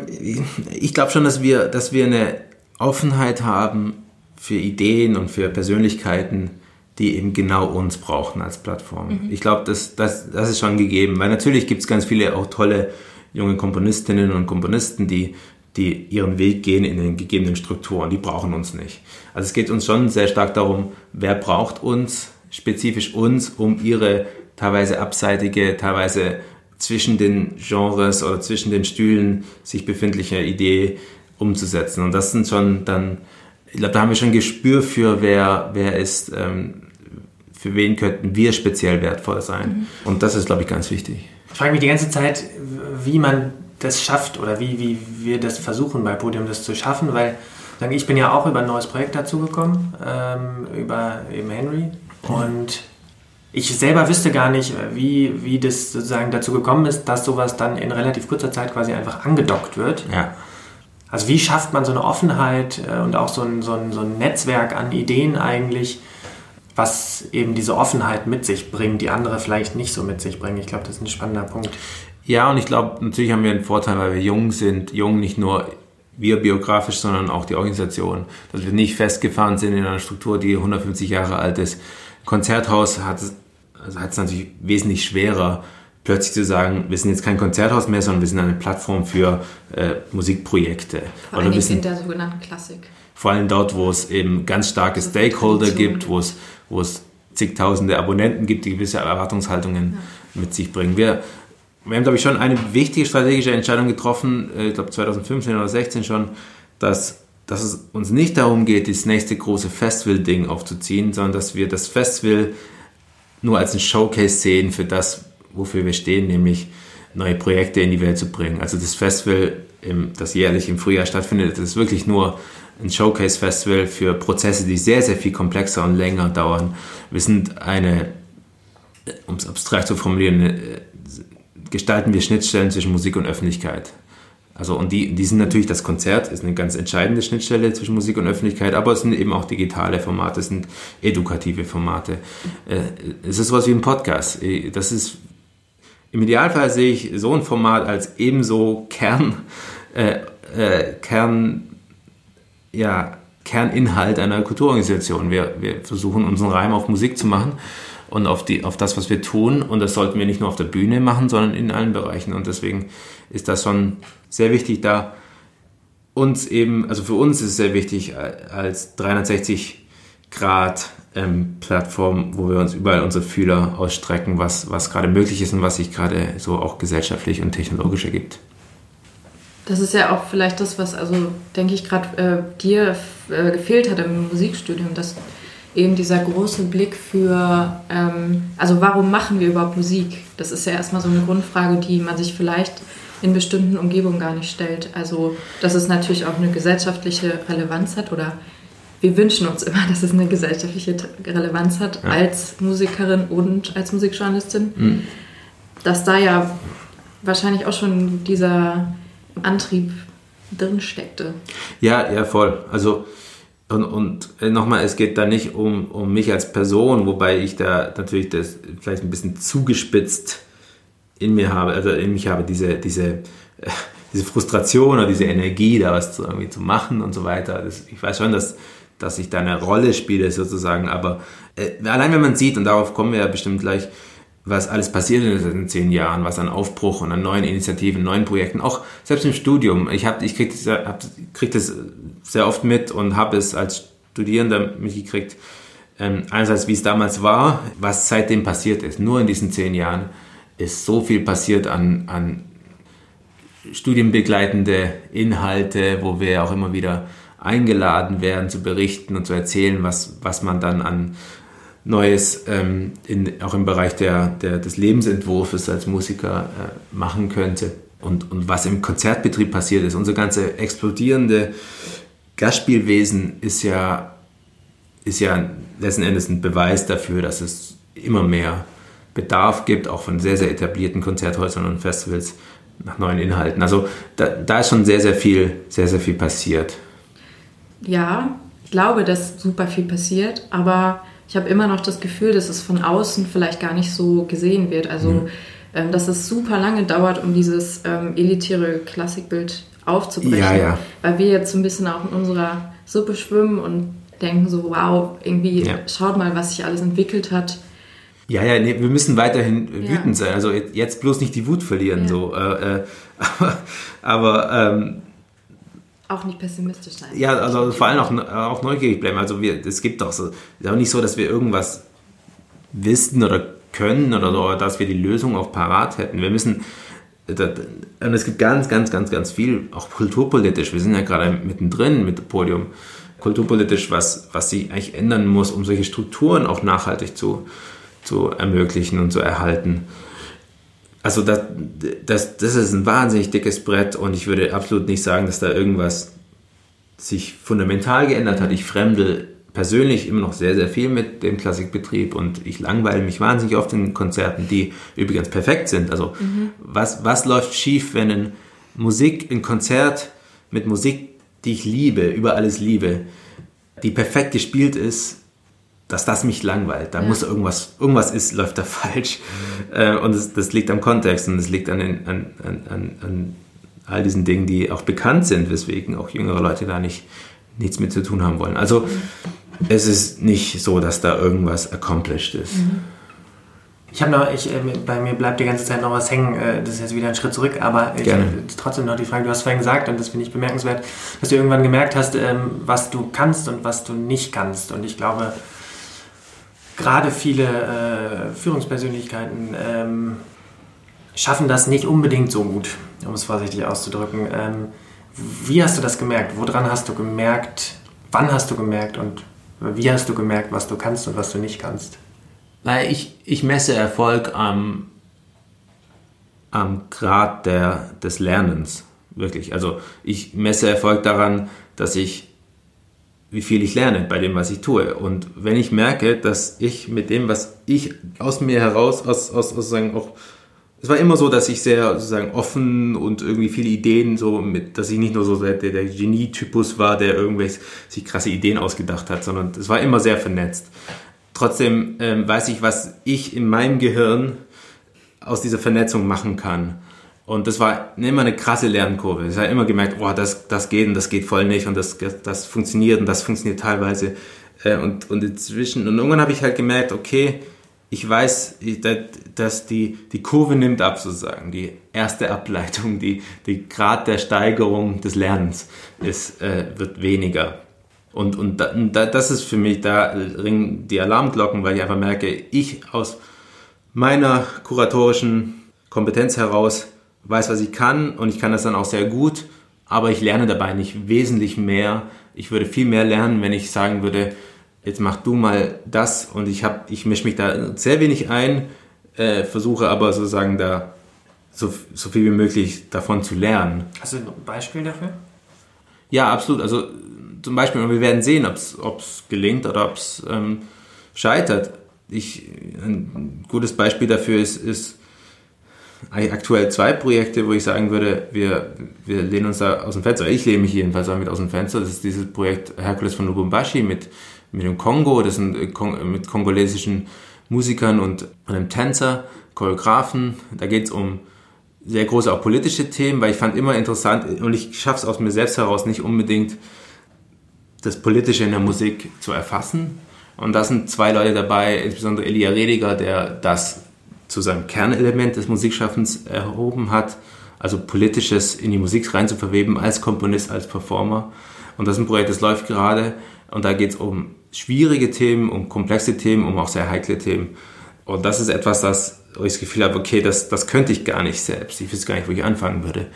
ich glaube schon, dass wir, dass wir eine Offenheit haben für Ideen und für Persönlichkeiten, die eben genau uns brauchen als Plattform. Mhm. Ich glaube, das, das, das ist schon gegeben, weil natürlich gibt es ganz viele auch tolle junge Komponistinnen und Komponisten, die, die ihren Weg gehen in den gegebenen Strukturen. Die brauchen uns nicht. Also es geht uns schon sehr stark darum, wer braucht uns, spezifisch uns, um ihre teilweise abseitige, teilweise zwischen den Genres oder zwischen den Stühlen sich befindliche Idee umzusetzen. Und das sind schon dann, ich glaube, da haben wir schon ein Gespür für, wer, wer ist, ähm, für wen könnten wir speziell wertvoll sein. Mhm. Und das ist, glaube ich, ganz wichtig. Ich frage mich die ganze Zeit, wie man das schafft oder wie, wie wir das versuchen bei Podium das zu schaffen, weil ich bin ja auch über ein neues Projekt dazugekommen, ähm, über eben Henry. Und ich selber wüsste gar nicht, wie, wie das sozusagen dazu gekommen ist, dass sowas dann in relativ kurzer Zeit quasi einfach angedockt wird. Ja. Also wie schafft man so eine Offenheit äh, und auch so ein, so, ein, so ein Netzwerk an Ideen eigentlich, was eben diese Offenheit mit sich bringt, die andere vielleicht nicht so mit sich bringen. Ich glaube, das ist ein spannender Punkt. Ja, und ich glaube, natürlich haben wir einen Vorteil, weil wir jung sind. Jung nicht nur wir biografisch, sondern auch die Organisation. Dass wir nicht festgefahren sind in einer Struktur, die 150 Jahre alt ist. Konzerthaus hat es also hat es natürlich wesentlich schwerer, plötzlich zu sagen, wir sind jetzt kein Konzerthaus mehr, sondern wir sind eine Plattform für äh, Musikprojekte. Vor allem in der sogenannten Klassik. Vor allem dort, wo es eben ganz starke also Stakeholder gibt, wo es, wo es zigtausende Abonnenten gibt, die gewisse Erwartungshaltungen ja. mit sich bringen. Wir, wir haben, glaube ich, schon eine wichtige strategische Entscheidung getroffen, äh, ich glaube 2015 oder 2016 schon, dass, dass es uns nicht darum geht, das nächste große Festival-Ding aufzuziehen, sondern dass wir das Festival nur als ein Showcase sehen für das, wofür wir stehen, nämlich neue Projekte in die Welt zu bringen. Also das Festival, das jährlich im Frühjahr stattfindet, das ist wirklich nur ein Showcase-Festival für Prozesse, die sehr, sehr viel komplexer und länger dauern. Wir sind eine, um es abstrakt zu formulieren, äh, gestalten wir Schnittstellen zwischen Musik und Öffentlichkeit. Also und die, die sind natürlich, das Konzert ist eine ganz entscheidende Schnittstelle zwischen Musik und Öffentlichkeit, aber es sind eben auch digitale Formate, es sind edukative Formate. Äh, es ist sowas wie ein Podcast. Das ist, im Idealfall sehe ich so ein Format als ebenso Kern, äh, äh, Kern, ja, Kerninhalt einer Kulturorganisation. Wir, wir versuchen unseren Reim auf Musik zu machen und auf, die, auf das, was wir tun. Und das sollten wir nicht nur auf der Bühne machen, sondern in allen Bereichen. Und deswegen ist das schon sehr wichtig, da uns eben, also für uns ist es sehr wichtig, als 360 Grad ähm, Plattform, wo wir uns überall unsere Fühler ausstrecken, was, was gerade möglich ist und was sich gerade so auch gesellschaftlich und technologisch ergibt. Das ist ja auch vielleicht das, was, also denke ich, gerade äh, dir äh, gefehlt hat im Musikstudium, dass eben dieser große Blick für, ähm, also warum machen wir überhaupt Musik? Das ist ja erstmal so eine Grundfrage, die man sich vielleicht in bestimmten Umgebungen gar nicht stellt. Also, dass es natürlich auch eine gesellschaftliche Relevanz hat oder wir wünschen uns immer, dass es eine gesellschaftliche Relevanz hat ja. als Musikerin und als Musikjournalistin. Mhm. Dass da ja wahrscheinlich auch schon dieser Antrieb drin steckte. Ja, ja, voll. Also und, und nochmal, es geht da nicht um, um mich als Person, wobei ich da natürlich das vielleicht ein bisschen zugespitzt in mir habe, also in mich habe, diese, diese, äh, diese Frustration oder diese Energie, da was zu, irgendwie zu machen und so weiter. Das, ich weiß schon, dass, dass ich da eine Rolle spiele sozusagen, aber äh, allein wenn man sieht, und darauf kommen wir ja bestimmt gleich, was alles passiert in den zehn Jahren, was an Aufbruch und an neuen Initiativen, neuen Projekten, auch selbst im Studium. Ich, hab, ich kriege das, hab, krieg das sehr oft mit und habe es als Studierender mitgekriegt. Ähm, einerseits, wie es damals war, was seitdem passiert ist. Nur in diesen zehn Jahren ist so viel passiert an, an studienbegleitende Inhalte, wo wir auch immer wieder eingeladen werden zu berichten und zu erzählen, was, was man dann an Neues ähm, in, auch im Bereich der, der, des Lebensentwurfs als Musiker äh, machen könnte. Und, und was im Konzertbetrieb passiert ist. Unser ganze explodierende Gastspielwesen ist ja, ist ja letzten Endes ein Beweis dafür, dass es immer mehr Bedarf gibt, auch von sehr, sehr etablierten Konzerthäusern und Festivals, nach neuen Inhalten. Also da, da ist schon sehr, sehr viel, sehr, sehr viel passiert. Ja, ich glaube, dass super viel passiert, aber ich habe immer noch das Gefühl, dass es von außen vielleicht gar nicht so gesehen wird. Also, mhm. ähm, dass es super lange dauert, um dieses ähm, elitäre Klassikbild aufzubrechen. Ja, ja. Weil wir jetzt so ein bisschen auch in unserer Suppe schwimmen und denken so, wow, irgendwie ja. schaut mal, was sich alles entwickelt hat. Ja, ja, nee, wir müssen weiterhin wütend sein. Also jetzt bloß nicht die Wut verlieren. So, äh, äh, aber, aber ähm, auch nicht pessimistisch sein. Ja, also vor allem auch, auch neugierig bleiben. Also wir, es gibt doch so, ist auch nicht so, dass wir irgendwas wissen oder können oder, oder dass wir die Lösung auch parat hätten. Wir müssen, und es gibt ganz, ganz, ganz, ganz viel, auch kulturpolitisch. Wir sind ja gerade mittendrin mit dem Podium. Kulturpolitisch, was, was sich eigentlich ändern muss, um solche Strukturen auch nachhaltig zu, zu ermöglichen und zu erhalten. Also das, das, das ist ein wahnsinnig dickes Brett und ich würde absolut nicht sagen, dass da irgendwas sich fundamental geändert hat. Ich fremde persönlich immer noch sehr, sehr viel mit dem Klassikbetrieb und ich langweile mich wahnsinnig oft in Konzerten, die übrigens perfekt sind. Also mhm. was, was läuft schief, wenn ein Musik, ein Konzert mit Musik, die ich liebe, über alles liebe, die perfekt gespielt ist, dass das mich langweilt. Da ja. muss irgendwas, irgendwas ist, läuft da falsch. Mhm. und das, das, liegt am Kontext und es liegt an, den, an, an, an, all diesen Dingen, die auch bekannt sind, weswegen auch jüngere Leute da nicht nichts mit zu tun haben wollen. Also es ist nicht so, dass da irgendwas accomplished ist. Mhm. Ich habe noch, ich, äh, bei mir bleibt die ganze Zeit noch was hängen. Äh, das ist jetzt wieder ein Schritt zurück, aber ich Gerne. trotzdem noch die Frage. Du hast vorhin gesagt, und das finde ich bemerkenswert, dass du irgendwann gemerkt hast, ähm, was du kannst und was du nicht kannst. Und ich glaube, gerade viele äh, Führungspersönlichkeiten ähm, schaffen das nicht unbedingt so gut, um es vorsichtig auszudrücken. Ähm, wie hast du das gemerkt? Woran hast du gemerkt? Wann hast du gemerkt? Und wie hast du gemerkt, was du kannst und was du nicht kannst? Ich, ich messe Erfolg am, am Grad der, des Lernens, wirklich. Also ich messe Erfolg daran, dass ich wie viel ich lerne bei dem, was ich tue. Und wenn ich merke, dass ich mit dem, was ich aus mir heraus, aus, aus, aus sagen, auch, es war immer so, dass ich sehr sozusagen offen und irgendwie viele Ideen so mit, dass ich nicht nur so der, der Genie-Typus war, der irgendwelche sich krasse Ideen ausgedacht hat, sondern es war immer sehr vernetzt. Trotzdem ähm, weiß ich, was ich in meinem Gehirn aus dieser Vernetzung machen kann. Und das war immer eine krasse Lernkurve. Ich habe immer gemerkt, oh, das, das geht und das geht voll nicht und das, das funktioniert und das funktioniert teilweise. Äh, und, und inzwischen, und irgendwann habe ich halt gemerkt, okay, ich weiß, dass die, die Kurve nimmt ab sozusagen. Die erste Ableitung, die, die Grad der Steigerung des Lernens ist, äh, wird weniger. Und, und da, das ist für mich, da ringen die Alarmglocken, weil ich einfach merke, ich aus meiner kuratorischen Kompetenz heraus weiß, was ich kann und ich kann das dann auch sehr gut, aber ich lerne dabei nicht wesentlich mehr. Ich würde viel mehr lernen, wenn ich sagen würde, jetzt mach du mal das und ich habe, ich mische mich da sehr wenig ein, äh, versuche aber sozusagen da so, so viel wie möglich davon zu lernen. Hast du ein Beispiel dafür? Ja, absolut. Also zum Beispiel, und wir werden sehen, ob es gelingt oder ob es ähm, scheitert. Ich, ein gutes Beispiel dafür ist, ist aktuell zwei Projekte, wo ich sagen würde, wir, wir lehnen uns da aus dem Fenster. Ich lehne mich jedenfalls damit aus dem Fenster. Das ist dieses Projekt Herkules von Lubumbashi mit, mit dem Kongo. Das sind äh, mit kongolesischen Musikern und einem Tänzer, Choreografen. Da geht es um sehr große auch politische Themen, weil ich fand immer interessant und ich schaffe es aus mir selbst heraus nicht unbedingt das Politische in der Musik zu erfassen. Und da sind zwei Leute dabei, insbesondere Elia Rediger, der das zu seinem Kernelement des Musikschaffens erhoben hat, also politisches in die Musik rein zu verweben, als Komponist, als Performer. Und das ist ein Projekt, das läuft gerade und da geht es um schwierige Themen, um komplexe Themen, um auch sehr heikle Themen. Und das ist etwas, das, ich das Gefühl habe, okay, das, das könnte ich gar nicht selbst. Ich weiß gar nicht, wo ich anfangen würde.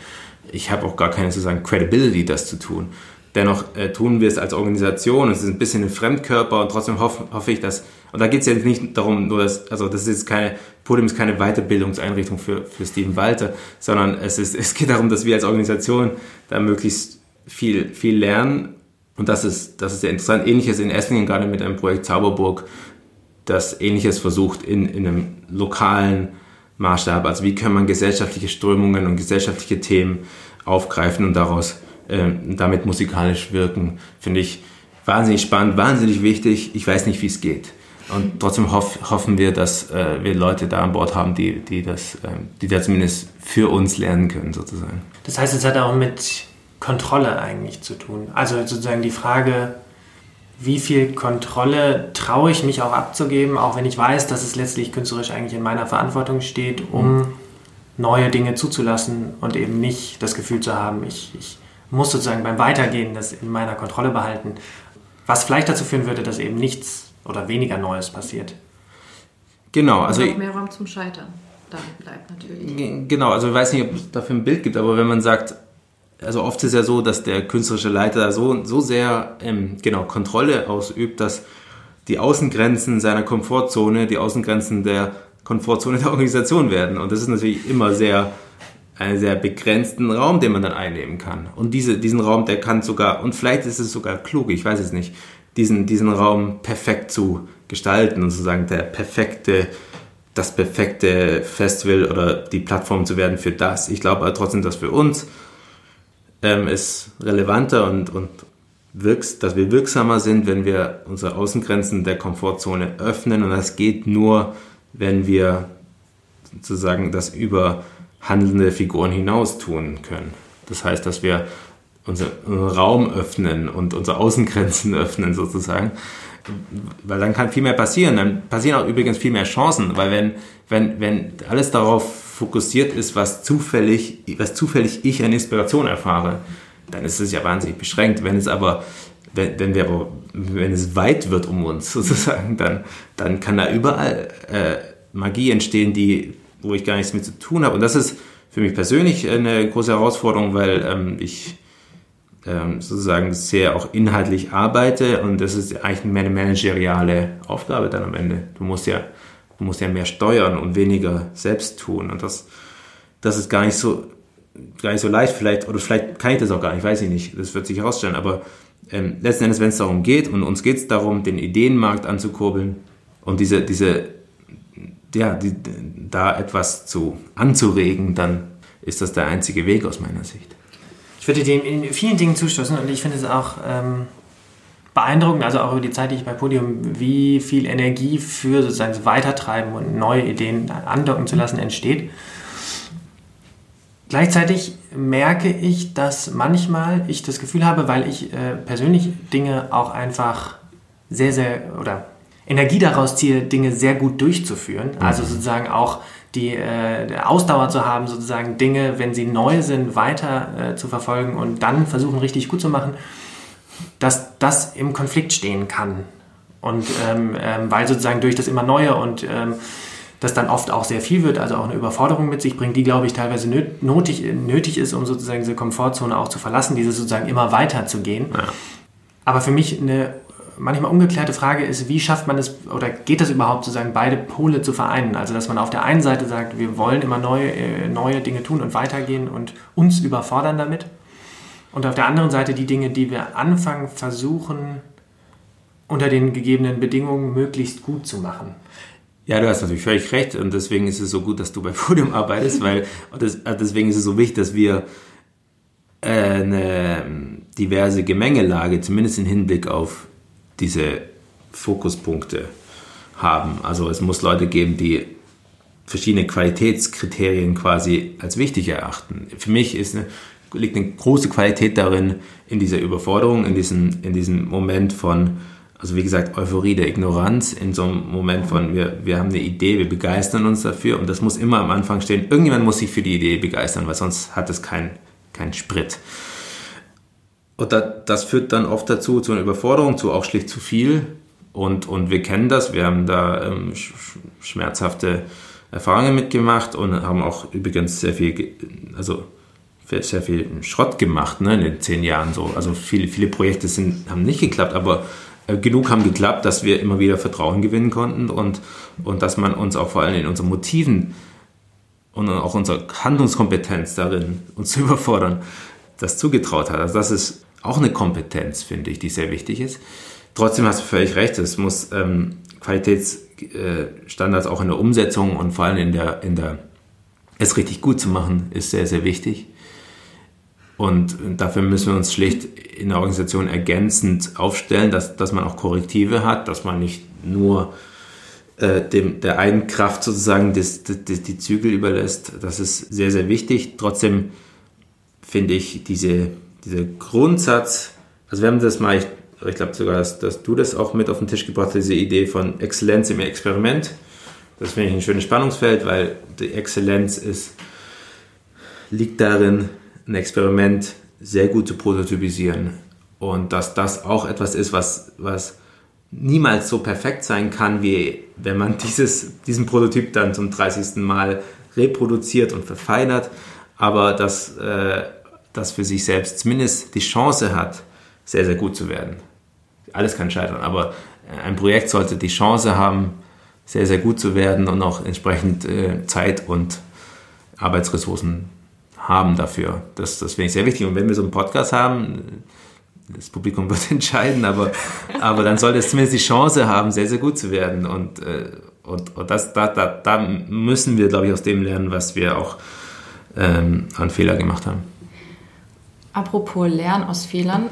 Ich habe auch gar keine sozusagen Credibility, das zu tun. Dennoch äh, tun wir es als Organisation, es ist ein bisschen ein Fremdkörper und trotzdem hoffe, hoffe ich, dass, und da geht es jetzt nicht darum, nur dass, also das ist jetzt keine, Podium ist keine Weiterbildungseinrichtung für, für Steven Walter, sondern es, ist, es geht darum, dass wir als Organisation da möglichst viel, viel lernen und das ist, das ist sehr interessant. Ähnliches in Esslingen, gerade mit einem Projekt Zauberburg, das Ähnliches versucht in, in einem lokalen Maßstab. Also wie kann man gesellschaftliche Strömungen und gesellschaftliche Themen aufgreifen und daraus äh, damit musikalisch wirken, finde ich wahnsinnig spannend, wahnsinnig wichtig. Ich weiß nicht, wie es geht. Und trotzdem hoff, hoffen wir, dass äh, wir Leute da an Bord haben, die, die, das, äh, die da zumindest für uns lernen können, sozusagen. Das heißt, es hat auch mit Kontrolle eigentlich zu tun. Also sozusagen die Frage, wie viel Kontrolle traue ich mich auch abzugeben, auch wenn ich weiß, dass es letztlich künstlerisch eigentlich in meiner Verantwortung steht, um mhm. neue Dinge zuzulassen und eben nicht das Gefühl zu haben, ich, ich muss sozusagen beim Weitergehen das in meiner Kontrolle behalten, was vielleicht dazu führen würde, dass eben nichts oder weniger Neues passiert. Genau, also noch mehr Raum zum Scheitern. Da bleibt natürlich. Genau, also ich weiß nicht, ob es dafür ein Bild gibt, aber wenn man sagt, also oft ist es ja so, dass der künstlerische Leiter so, so sehr ähm, genau Kontrolle ausübt, dass die Außengrenzen seiner Komfortzone die Außengrenzen der Komfortzone der Organisation werden. Und das ist natürlich immer sehr einen sehr begrenzten Raum, den man dann einnehmen kann. Und diese, diesen Raum, der kann sogar, und vielleicht ist es sogar klug, ich weiß es nicht, diesen, diesen Raum perfekt zu gestalten und sozusagen der perfekte, das perfekte Festival oder die Plattform zu werden für das. Ich glaube aber trotzdem, dass für uns ähm, es relevanter und, und wirks, dass wir wirksamer sind, wenn wir unsere Außengrenzen der Komfortzone öffnen. Und das geht nur, wenn wir sozusagen das über handelnde Figuren hinaus tun können. Das heißt, dass wir unseren Raum öffnen und unsere Außengrenzen öffnen sozusagen. Weil dann kann viel mehr passieren. Dann passieren auch übrigens viel mehr Chancen, weil wenn, wenn, wenn alles darauf fokussiert ist, was zufällig, was zufällig ich an Inspiration erfahre, dann ist es ja wahnsinnig beschränkt. Wenn es aber, wenn, wenn wir wenn es weit wird um uns sozusagen, dann, dann kann da überall äh, Magie entstehen, die, wo ich gar nichts mit zu tun habe. Und das ist für mich persönlich eine große Herausforderung, weil ähm, ich ähm, sozusagen sehr auch inhaltlich arbeite und das ist eigentlich mehr eine manageriale Aufgabe dann am Ende. Du musst ja Du musst ja mehr steuern und weniger selbst tun. Und das, das ist gar nicht so, gar nicht so leicht. Vielleicht, oder vielleicht kann ich das auch gar nicht, weiß ich nicht. Das wird sich herausstellen. Aber ähm, letzten Endes, wenn es darum geht, und uns geht es darum, den Ideenmarkt anzukurbeln und diese, diese, ja, die, da etwas zu anzuregen, dann ist das der einzige Weg aus meiner Sicht. Ich würde dem in vielen Dingen zustoßen und ich finde es auch ähm, beeindruckend, also auch über die Zeit, die ich bei Podium, wie viel Energie für sozusagen das Weitertreiben und neue Ideen andocken zu lassen entsteht. Gleichzeitig merke ich, dass manchmal ich das Gefühl habe, weil ich äh, persönlich Dinge auch einfach sehr, sehr oder Energie daraus ziehe, Dinge sehr gut durchzuführen. Mhm. Also sozusagen auch die äh, Ausdauer zu haben, sozusagen Dinge, wenn sie neu sind, weiter äh, zu verfolgen und dann versuchen, richtig gut zu machen dass das im Konflikt stehen kann. Und ähm, ähm, weil sozusagen durch das immer Neue und ähm, das dann oft auch sehr viel wird, also auch eine Überforderung mit sich bringt, die, glaube ich, teilweise nötig, nötig ist, um sozusagen diese Komfortzone auch zu verlassen, diese sozusagen immer weiter zu gehen. Ja. Aber für mich eine manchmal ungeklärte Frage ist, wie schafft man es oder geht es überhaupt sozusagen beide Pole zu vereinen? Also dass man auf der einen Seite sagt, wir wollen immer neue, äh, neue Dinge tun und weitergehen und uns überfordern damit und auf der anderen Seite die Dinge, die wir anfangen, versuchen, unter den gegebenen Bedingungen möglichst gut zu machen. Ja, du hast natürlich völlig recht und deswegen ist es so gut, dass du bei Podium arbeitest, weil äh, deswegen ist es so wichtig, dass wir äh, eine diverse Gemengelage, zumindest im Hinblick auf diese Fokuspunkte haben. Also es muss Leute geben, die verschiedene Qualitätskriterien quasi als wichtig erachten. Für mich ist eine liegt eine große Qualität darin, in dieser Überforderung, in diesem, in diesem Moment von, also wie gesagt, Euphorie der Ignoranz, in so einem Moment von, wir, wir haben eine Idee, wir begeistern uns dafür und das muss immer am Anfang stehen. Irgendjemand muss sich für die Idee begeistern, weil sonst hat es keinen kein Sprit. Und das, das führt dann oft dazu, zu einer Überforderung, zu auch schlicht zu viel. Und, und wir kennen das, wir haben da ähm, schmerzhafte Erfahrungen mitgemacht und haben auch übrigens sehr viel, also sehr viel Schrott gemacht ne, in den zehn Jahren so. Also viele, viele Projekte sind, haben nicht geklappt, aber äh, genug haben geklappt, dass wir immer wieder Vertrauen gewinnen konnten und, und dass man uns auch vor allem in unseren Motiven und auch unsere Handlungskompetenz darin, uns zu überfordern, das zugetraut hat. Also das ist auch eine Kompetenz, finde ich, die sehr wichtig ist. Trotzdem hast du völlig recht, es muss ähm, Qualitätsstandards auch in der Umsetzung und vor allem in der, in der es richtig gut zu machen, ist sehr, sehr wichtig. Und dafür müssen wir uns schlicht in der Organisation ergänzend aufstellen, dass, dass man auch Korrektive hat, dass man nicht nur äh, dem, der einen Kraft sozusagen das, das, die Zügel überlässt. Das ist sehr, sehr wichtig. Trotzdem finde ich diese, dieser Grundsatz, also wir haben das mal, ich, ich glaube sogar, dass, dass, du das auch mit auf den Tisch gebracht hast, diese Idee von Exzellenz im Experiment. Das finde ich ein schönes Spannungsfeld, weil die Exzellenz ist, liegt darin, ein Experiment sehr gut zu prototypisieren. Und dass das auch etwas ist, was, was niemals so perfekt sein kann, wie wenn man dieses, diesen Prototyp dann zum 30. Mal reproduziert und verfeinert, aber dass äh, das für sich selbst zumindest die Chance hat, sehr, sehr gut zu werden. Alles kann scheitern, aber ein Projekt sollte die Chance haben, sehr, sehr gut zu werden und auch entsprechend äh, Zeit und Arbeitsressourcen haben dafür. Das, das finde ich sehr wichtig. Und wenn wir so einen Podcast haben, das Publikum wird entscheiden, aber, aber dann sollte es zumindest die Chance haben, sehr, sehr gut zu werden. Und, äh, und, und das, da, da, da müssen wir, glaube ich, aus dem lernen, was wir auch ähm, an Fehler gemacht haben. Apropos Lernen aus Fehlern.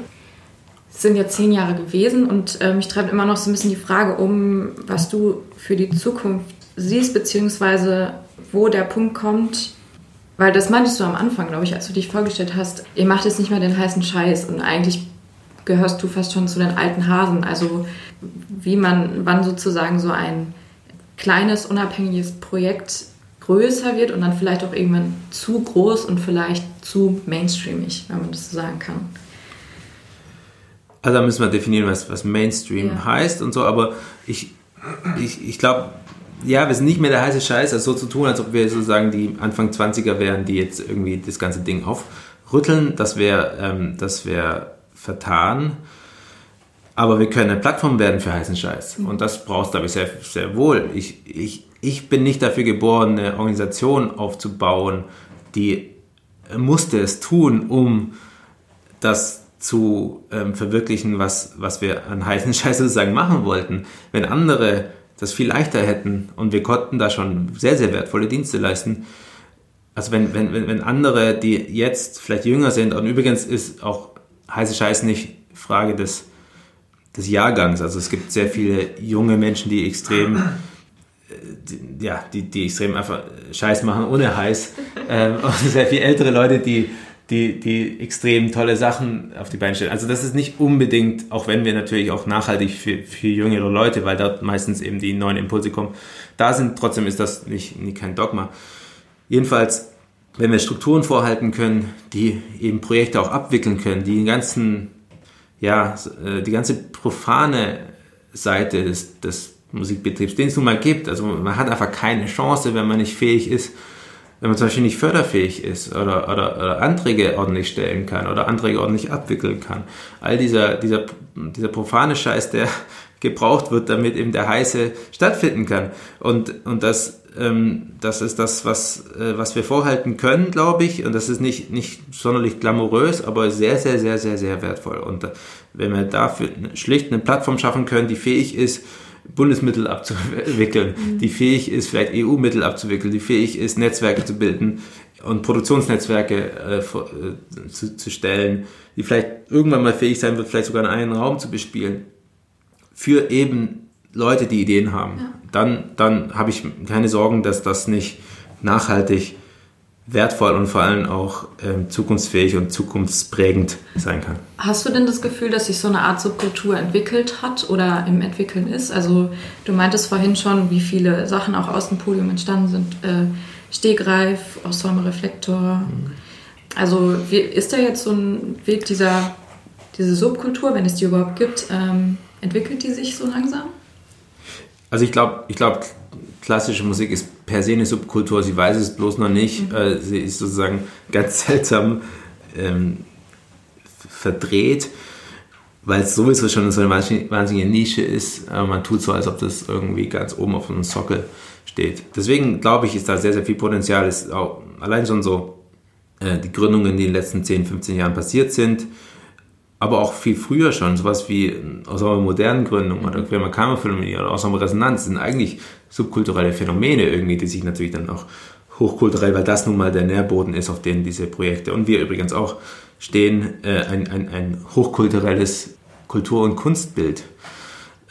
Es sind ja zehn Jahre gewesen und äh, mich treibt immer noch so ein bisschen die Frage um, was du für die Zukunft siehst, beziehungsweise wo der Punkt kommt, weil das meintest du am Anfang, glaube ich, als du dich vorgestellt hast, ihr macht jetzt nicht mehr den heißen Scheiß und eigentlich gehörst du fast schon zu den alten Hasen. Also wie man, wann sozusagen so ein kleines, unabhängiges Projekt größer wird und dann vielleicht auch irgendwann zu groß und vielleicht zu mainstreamig, wenn man das so sagen kann. Also da müssen wir definieren, was, was Mainstream ja. heißt und so, aber ich, ich, ich glaube, ja, wir sind nicht mehr der heiße Scheiß, also so zu tun, als ob wir sozusagen die Anfang 20er wären, die jetzt irgendwie das ganze Ding aufrütteln. Das wäre ähm, wär vertan. Aber wir können eine Plattform werden für heißen Scheiß. Mhm. Und das brauchst du, glaube ich, sehr, sehr wohl. Ich, ich, ich bin nicht dafür geboren, eine Organisation aufzubauen, die musste es tun, um das zu ähm, verwirklichen, was, was wir an heißen Scheiß sozusagen machen wollten. Wenn andere das viel leichter hätten und wir konnten da schon sehr, sehr wertvolle Dienste leisten. Also wenn, wenn, wenn andere, die jetzt vielleicht jünger sind, und übrigens ist auch heiße Scheiß nicht Frage des, des Jahrgangs. Also es gibt sehr viele junge Menschen, die extrem, äh, die, ja, die, die extrem einfach Scheiß machen ohne heiß. Ähm, und sehr viele ältere Leute, die die, die extrem tolle Sachen auf die Beine stellen. Also das ist nicht unbedingt, auch wenn wir natürlich auch nachhaltig für, für jüngere Leute, weil dort meistens eben die neuen Impulse kommen, da sind, trotzdem ist das nicht, nicht kein Dogma. Jedenfalls, wenn wir Strukturen vorhalten können, die eben Projekte auch abwickeln können, die den ganzen, ja, äh, die ganze profane Seite des, des Musikbetriebs, den es nun mal gibt, also man hat einfach keine Chance, wenn man nicht fähig ist, wenn man zum Beispiel nicht förderfähig ist oder, oder, oder Anträge ordentlich stellen kann oder Anträge ordentlich abwickeln kann. All dieser, dieser, dieser profane Scheiß, der gebraucht wird, damit eben der heiße stattfinden kann. Und, und das, ähm, das ist das, was, äh, was wir vorhalten können, glaube ich. Und das ist nicht, nicht sonderlich glamourös, aber sehr, sehr, sehr, sehr, sehr wertvoll. Und äh, wenn wir dafür schlicht eine Plattform schaffen können, die fähig ist, Bundesmittel abzuwickeln, mhm. die fähig ist, vielleicht EU-Mittel abzuwickeln, die fähig ist, Netzwerke zu bilden und Produktionsnetzwerke äh, äh, zu, zu stellen, die vielleicht irgendwann mal fähig sein wird, vielleicht sogar einen Raum zu bespielen, für eben Leute, die Ideen haben. Ja. Dann, dann habe ich keine Sorgen, dass das nicht nachhaltig wertvoll und vor allem auch ähm, zukunftsfähig und zukunftsprägend sein kann. Hast du denn das Gefühl, dass sich so eine Art Subkultur entwickelt hat oder im Entwickeln ist? Also du meintest vorhin schon, wie viele Sachen auch aus dem Podium entstanden sind. Äh, Stegreif, Ensemble Reflektor. Mhm. Also wie, ist da jetzt so ein Weg dieser diese Subkultur, wenn es die überhaupt gibt, ähm, entwickelt die sich so langsam? Also ich glaube, ich glaube, klassische Musik ist per se eine Subkultur, sie weiß es bloß noch nicht. Mhm. Äh, sie ist sozusagen ganz seltsam ähm, verdreht, weil es sowieso schon so eine wahnsinnige Nische ist. Aber man tut so, als ob das irgendwie ganz oben auf einem Sockel steht. Deswegen glaube ich, ist da sehr, sehr viel Potenzial. Ist auch allein schon so äh, die Gründungen, die in den letzten 10, 15 Jahren passiert sind aber auch viel früher schon, sowas wie aus einer modernen Gründung oder Queer Kammerphilharmonie oder aus einer Resonanz sind eigentlich subkulturelle Phänomene irgendwie, die sich natürlich dann auch hochkulturell, weil das nun mal der Nährboden ist, auf den diese Projekte und wir übrigens auch stehen, äh, ein, ein, ein hochkulturelles Kultur- und Kunstbild.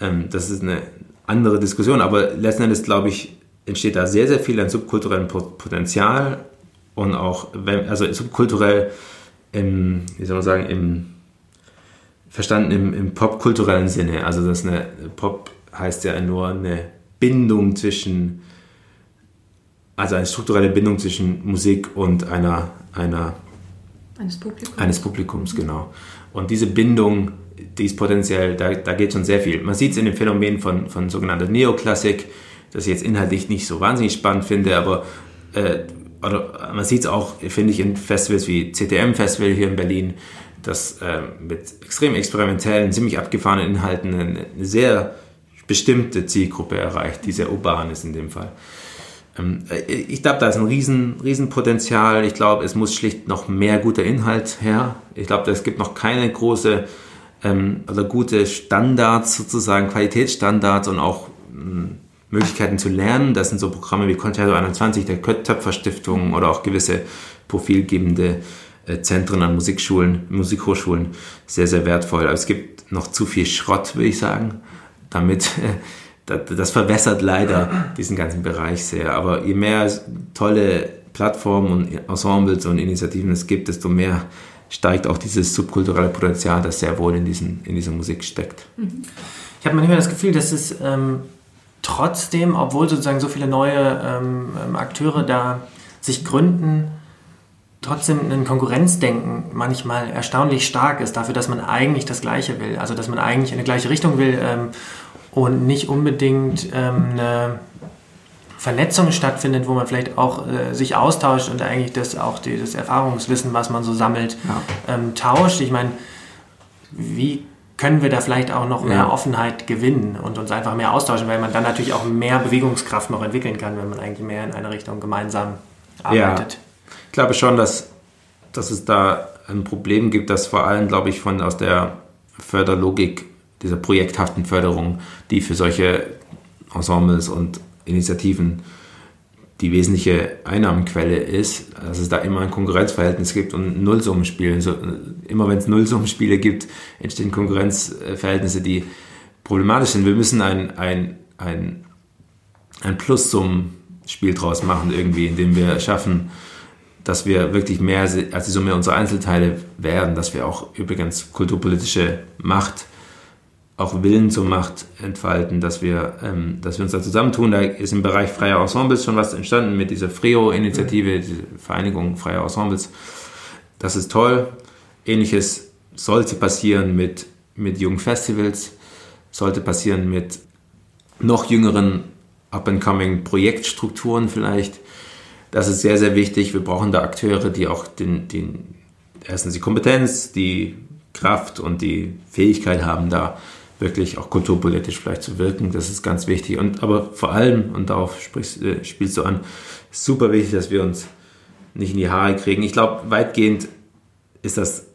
Ähm, das ist eine andere Diskussion, aber letzten Endes, glaube ich, entsteht da sehr, sehr viel an subkulturellem Potenzial und auch, also subkulturell im, wie soll man sagen, im, verstanden im, im popkulturellen Sinne. Also das eine, Pop heißt ja nur eine Bindung zwischen, also eine strukturelle Bindung zwischen Musik und einer, einer eines Publikums. Eines Publikums, genau. Und diese Bindung, die ist potenziell, da, da geht schon sehr viel. Man sieht es in dem Phänomen von, von sogenannter Neoklassik, das ich jetzt inhaltlich nicht so wahnsinnig spannend finde, aber äh, oder man sieht es auch, finde ich, in Festivals wie CTM Festival hier in Berlin, das äh, mit extrem experimentellen, ziemlich abgefahrenen Inhalten eine, sehr bestimmte Zielgruppe erreicht, die sehr urban ist in dem Fall. Ähm, äh, ich glaube, da ist ein riesen, riesen. Ich glaube, es muss schlicht noch mehr guter Inhalt her. Ich glaube, es gibt noch keine große ähm, oder gute Standards sozusagen, Qualitätsstandards und auch ähm, Möglichkeiten zu lernen. Das sind so Programme wie Concerto 21 der Töpfer Stiftung oder auch gewisse profilgebende Zentren an Musikschulen, Musikhochschulen sehr, sehr wertvoll. Aber es gibt noch zu viel Schrott, würde ich sagen, damit äh, das verwässert leider diesen ganzen Bereich sehr. Aber je mehr tolle Plattformen und Ensembles und Initiativen es gibt, desto mehr steigt auch dieses subkulturelle Potenzial, das sehr wohl in, diesen, in dieser Musik steckt. Ich habe manchmal das Gefühl, dass es ähm, trotzdem, obwohl sozusagen so viele neue ähm, ähm Akteure da sich gründen, trotzdem ein Konkurrenzdenken manchmal erstaunlich stark ist dafür, dass man eigentlich das Gleiche will. Also dass man eigentlich in eine gleiche Richtung will ähm, und nicht unbedingt ähm, eine Vernetzung stattfindet, wo man vielleicht auch äh, sich austauscht und eigentlich das auch die, das Erfahrungswissen, was man so sammelt, ja. ähm, tauscht. Ich meine, wie können wir da vielleicht auch noch mehr ja. Offenheit gewinnen und uns einfach mehr austauschen, weil man dann natürlich auch mehr Bewegungskraft noch entwickeln kann, wenn man eigentlich mehr in eine Richtung gemeinsam arbeitet. Ja. Ich glaube schon, dass, dass es da ein Problem gibt, das vor allem, glaube ich, von aus der Förderlogik dieser projekthaften Förderung, die für solche Ensembles und Initiativen die wesentliche Einnahmenquelle ist, dass es da immer ein Konkurrenzverhältnis gibt und Nullsummenspiele. So, immer wenn es Nullsummenspiele gibt, entstehen Konkurrenzverhältnisse, die problematisch sind. Wir müssen ein, ein, ein, ein Plussummenspiel draus machen, irgendwie, indem wir schaffen, dass wir wirklich mehr als die Summe unserer Einzelteile werden, dass wir auch übrigens kulturpolitische Macht auch Willen zur Macht entfalten, dass wir, ähm, dass wir uns da zusammentun. Da ist im Bereich freier Ensembles schon was entstanden mit dieser FREO-Initiative, diese Vereinigung freier Ensembles. Das ist toll. Ähnliches sollte passieren mit, mit jungen Festivals, sollte passieren mit noch jüngeren up-and-coming Projektstrukturen vielleicht. Das ist sehr, sehr wichtig. Wir brauchen da Akteure, die auch den, den erstens die Kompetenz, die Kraft und die Fähigkeit haben, da wirklich auch kulturpolitisch vielleicht zu wirken. Das ist ganz wichtig. Und aber vor allem, und darauf sprichst, äh, spielst du an, ist super wichtig, dass wir uns nicht in die Haare kriegen. Ich glaube, weitgehend ist das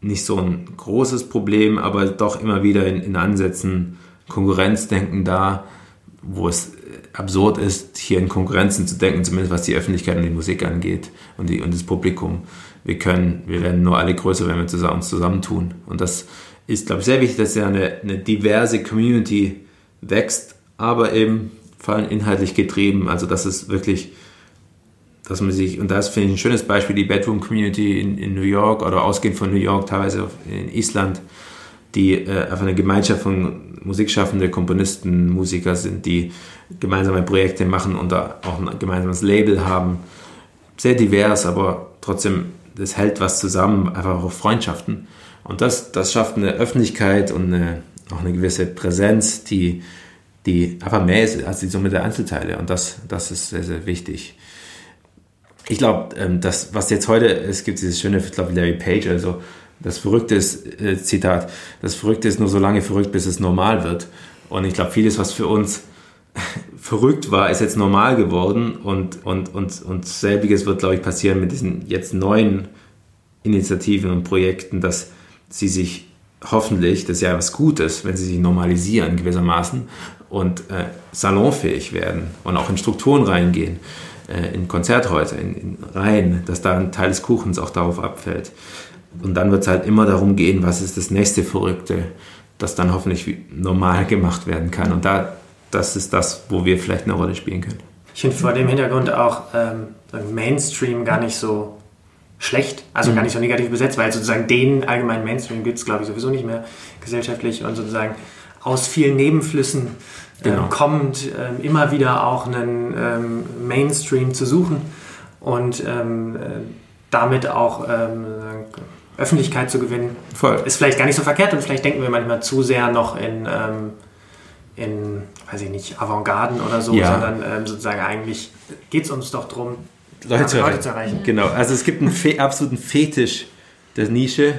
nicht so ein großes Problem, aber doch immer wieder in, in Ansätzen Konkurrenzdenken da, wo es absurd ist, hier in Konkurrenzen zu denken, zumindest was die Öffentlichkeit und die Musik angeht und, die, und das Publikum. Wir können, wir werden nur alle größer, wenn wir zusammen, uns zusammentun. Und das ist, glaube ich, sehr wichtig, dass ja eine, eine diverse Community wächst, aber eben vor allem inhaltlich getrieben. Also, dass es wirklich, dass man sich, und das finde ich ein schönes Beispiel, die Bedroom Community in, in New York oder ausgehend von New York, teilweise in Island, die äh, einfach eine Gemeinschaft von Musikschaffende, Komponisten, Musiker sind, die gemeinsame Projekte machen und da auch ein gemeinsames Label haben. Sehr divers, aber trotzdem, das hält was zusammen, einfach auch Freundschaften. Und das, das schafft eine Öffentlichkeit und eine, auch eine gewisse Präsenz, die, die einfach mehr ist als die Summe der Einzelteile. Und das, das ist sehr, sehr wichtig. Ich glaube, ähm, das, was jetzt heute, es gibt dieses schöne, ich glaube, Larry Page, also das Verrückte ist, äh, Zitat, das Verrückte ist nur so lange verrückt, bis es normal wird. Und ich glaube, vieles, was für uns verrückt war, ist jetzt normal geworden und, und, und, und selbiges wird, glaube ich, passieren mit diesen jetzt neuen Initiativen und Projekten, dass sie sich hoffentlich, das ist ja was Gutes, wenn sie sich normalisieren gewissermaßen und äh, salonfähig werden und auch in Strukturen reingehen. äh, in Konzerthäuser, in, in Reihen, dass da ein Teil des Kuchens auch darauf abfällt. Und dann wird es halt immer darum gehen, was ist das nächste Verrückte, das dann hoffentlich normal gemacht werden kann. Und da, das ist das, wo wir vielleicht eine Rolle spielen können. Ich finde vor dem Hintergrund auch ähm, Mainstream gar nicht so schlecht, also mhm. gar nicht so negativ besetzt, weil sozusagen den allgemeinen Mainstream gibt es, glaube ich, sowieso nicht mehr gesellschaftlich und sozusagen aus vielen Nebenflüssen äh, genau. kommt äh, immer wieder auch einen ähm, Mainstream zu suchen und ähm, äh, damit auch ähm, Öffentlichkeit zu gewinnen. Voll. Ist vielleicht gar nicht so verkehrt und vielleicht denken wir manchmal zu sehr noch in, ähm, in weiß ich nicht, Avantgarden oder so, ja. sondern ähm, sozusagen eigentlich geht es uns doch darum, Leute, zu, Leute zu erreichen. Genau, also es gibt einen Fe absoluten Fetisch der Nische.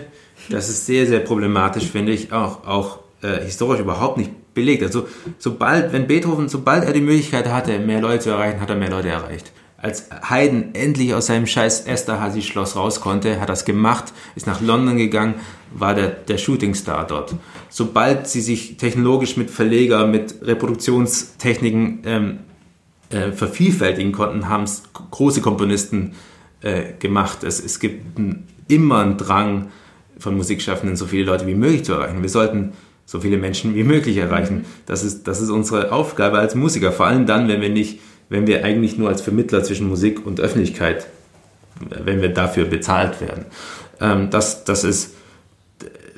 Das ist sehr, sehr problematisch, finde ich, auch, auch äh, historisch überhaupt nicht belegt. Also sobald, wenn Beethoven, sobald er die Möglichkeit hatte, mehr Leute zu erreichen, hat er mehr Leute erreicht als Haydn endlich aus seinem scheiß Esterhazy-Schloss raus konnte, hat das gemacht, ist nach London gegangen, war der, der Shootingstar dort. Sobald sie sich technologisch mit Verleger, mit Reproduktionstechniken ähm, äh, vervielfältigen konnten, haben es große Komponisten äh, gemacht. Es, es gibt ein, immer einen Drang von Musikschaffenden, so viele Leute wie möglich zu erreichen. Wir sollten so viele Menschen wie möglich erreichen. Das ist, das ist unsere Aufgabe als Musiker, vor allem dann, wenn wir nicht wenn wir eigentlich nur als Vermittler zwischen Musik und Öffentlichkeit, wenn wir dafür bezahlt werden. Ähm, das, das ist,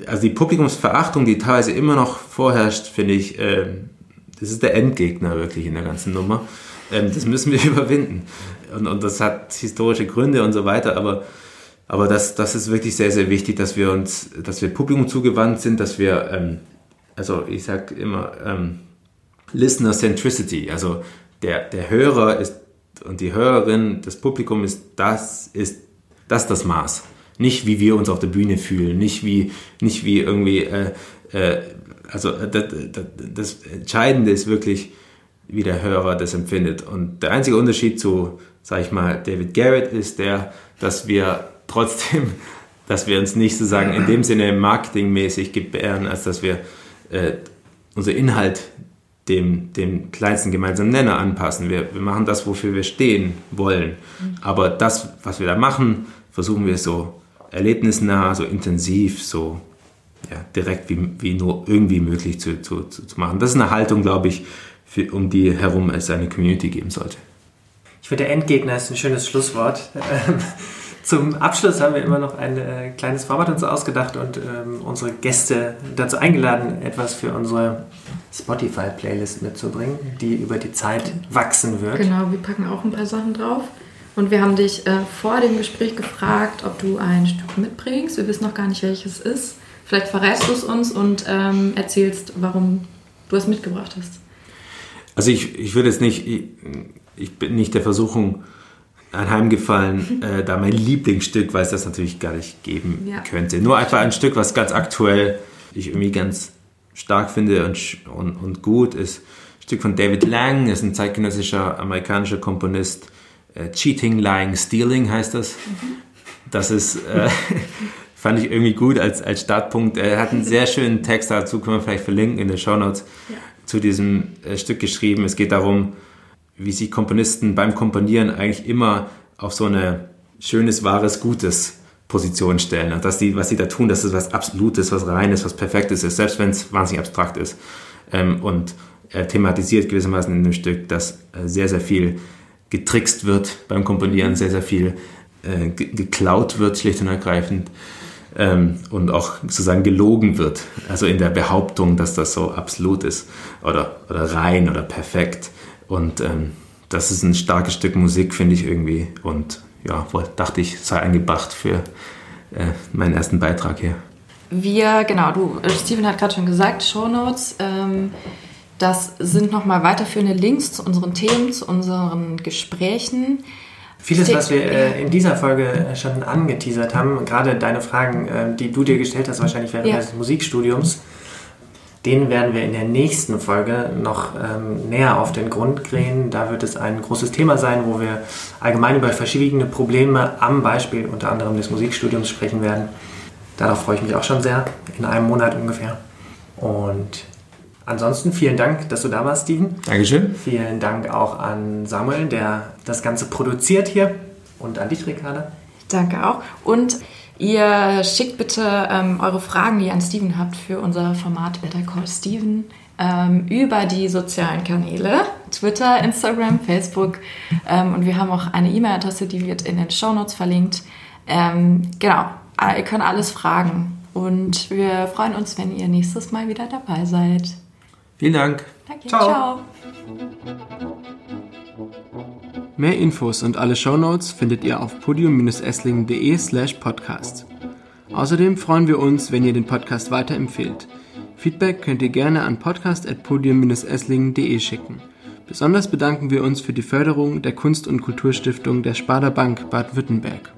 also die Publikumsverachtung, die teilweise immer noch vorherrscht, finde ich, äh, das ist der Endgegner wirklich in der ganzen Nummer. Ähm, das müssen wir überwinden. Und, und das hat historische Gründe und so weiter, aber aber das, das ist wirklich sehr, sehr wichtig, dass wir uns, dass wir Publikum zugewandt sind, dass wir, ähm, also ich sage immer, ähm, Listener Centricity, also der, der Hörer ist und die Hörerin, das Publikum ist das, ist das das Maß. Nicht wie wir uns auf der Bühne fühlen, nicht wie, nicht wie irgendwie, äh, äh, also äh, das, das, Entscheidende ist wirklich, wie der Hörer das empfindet. Und der einzige Unterschied zu, sag ich mal, David Garrett ist der, dass wir trotzdem, dass wir uns nicht sozusagen in dem Sinne marketingmäßig gebären, als dass wir äh, unser Inhalt dem, dem kleinsten gemeinsamen Nenner anpassen. Wir, wir machen das, wofür wir stehen wollen. Aber das, was wir da machen, versuchen wir so erlebnisnah, so intensiv, so ja, direkt wie, wie nur irgendwie möglich zu, zu, zu machen. Das ist eine Haltung, glaube ich, für, um die herum es eine Community geben sollte. Ich finde, der Endgegner ist ein schönes Schlusswort. Zum Abschluss haben wir immer noch ein äh, kleines Format uns ausgedacht und ähm, unsere Gäste dazu eingeladen, etwas für unsere Spotify-Playlist mitzubringen, die über die Zeit wachsen wird. Genau, wir packen auch ein paar Sachen drauf. Und wir haben dich äh, vor dem Gespräch gefragt, ob du ein Stück mitbringst. Wir wissen noch gar nicht, welches es ist. Vielleicht verrätst du es uns und ähm, erzählst, warum du es mitgebracht hast. Also ich, ich würde jetzt nicht, ich, ich bin nicht der Versuchung anheimgefallen, äh, da mein Lieblingsstück, weil es das natürlich gar nicht geben ja. könnte. Nur einfach ein Stück, was ganz aktuell ich irgendwie ganz stark finde und, und, und gut, ist ein Stück von David Lang, ist ein zeitgenössischer amerikanischer Komponist. Äh, Cheating, Lying, Stealing heißt das. Mhm. Das ist, äh, fand ich irgendwie gut als, als Startpunkt. Er hat einen sehr schönen Text dazu, können wir vielleicht verlinken in den Show Notes, ja. zu diesem äh, Stück geschrieben. Es geht darum, wie sich Komponisten beim Komponieren eigentlich immer auf so eine schönes, wahres, gutes Position stellen. Und dass die, was sie da tun, dass es was Absolutes, was Reines, was Perfektes ist, selbst wenn es wahnsinnig abstrakt ist. Ähm, und er thematisiert gewissermaßen in dem Stück, dass äh, sehr, sehr viel getrickst wird beim Komponieren, sehr, sehr viel äh, geklaut wird, schlicht und ergreifend. Ähm, und auch sozusagen gelogen wird. Also in der Behauptung, dass das so absolut ist oder, oder rein oder perfekt. Und ähm, das ist ein starkes Stück Musik, finde ich irgendwie. Und ja, dachte ich, sei eingebracht für äh, meinen ersten Beitrag hier. Wir, genau, du, äh, Steven hat gerade schon gesagt, Shownotes. Ähm, das sind nochmal weiterführende Links zu unseren Themen, zu unseren Gesprächen. Vieles, was wir äh, in dieser Folge äh, schon angeteasert haben, gerade deine Fragen, äh, die du dir gestellt hast, wahrscheinlich während ja. des Musikstudiums, den werden wir in der nächsten Folge noch ähm, näher auf den Grund gehen. Da wird es ein großes Thema sein, wo wir allgemein über verschiedene Probleme am Beispiel unter anderem des Musikstudiums sprechen werden. Darauf freue ich mich auch schon sehr, in einem Monat ungefähr. Und ansonsten vielen Dank, dass du da warst, Steven. Dankeschön. Vielen Dank auch an Samuel, der das Ganze produziert hier. Und an dich, Ricarda. Danke auch. Und ihr schickt bitte ähm, eure Fragen, die ihr an Steven habt, für unser Format Better Call Steven ähm, über die sozialen Kanäle, Twitter, Instagram, Facebook. Ähm, und wir haben auch eine E-Mail-Adresse, die wird in den Show Notes verlinkt. Ähm, genau, ihr könnt alles fragen. Und wir freuen uns, wenn ihr nächstes Mal wieder dabei seid. Vielen Dank. Danke, Ciao. ciao. Mehr Infos und alle Shownotes findet ihr auf podium-esslingen.de slash podcast. Außerdem freuen wir uns, wenn ihr den Podcast weiterempfehlt. Feedback könnt ihr gerne an podcast.podium-esslingen.de schicken. Besonders bedanken wir uns für die Förderung der Kunst- und Kulturstiftung der Sparda Bank Baden-Württemberg.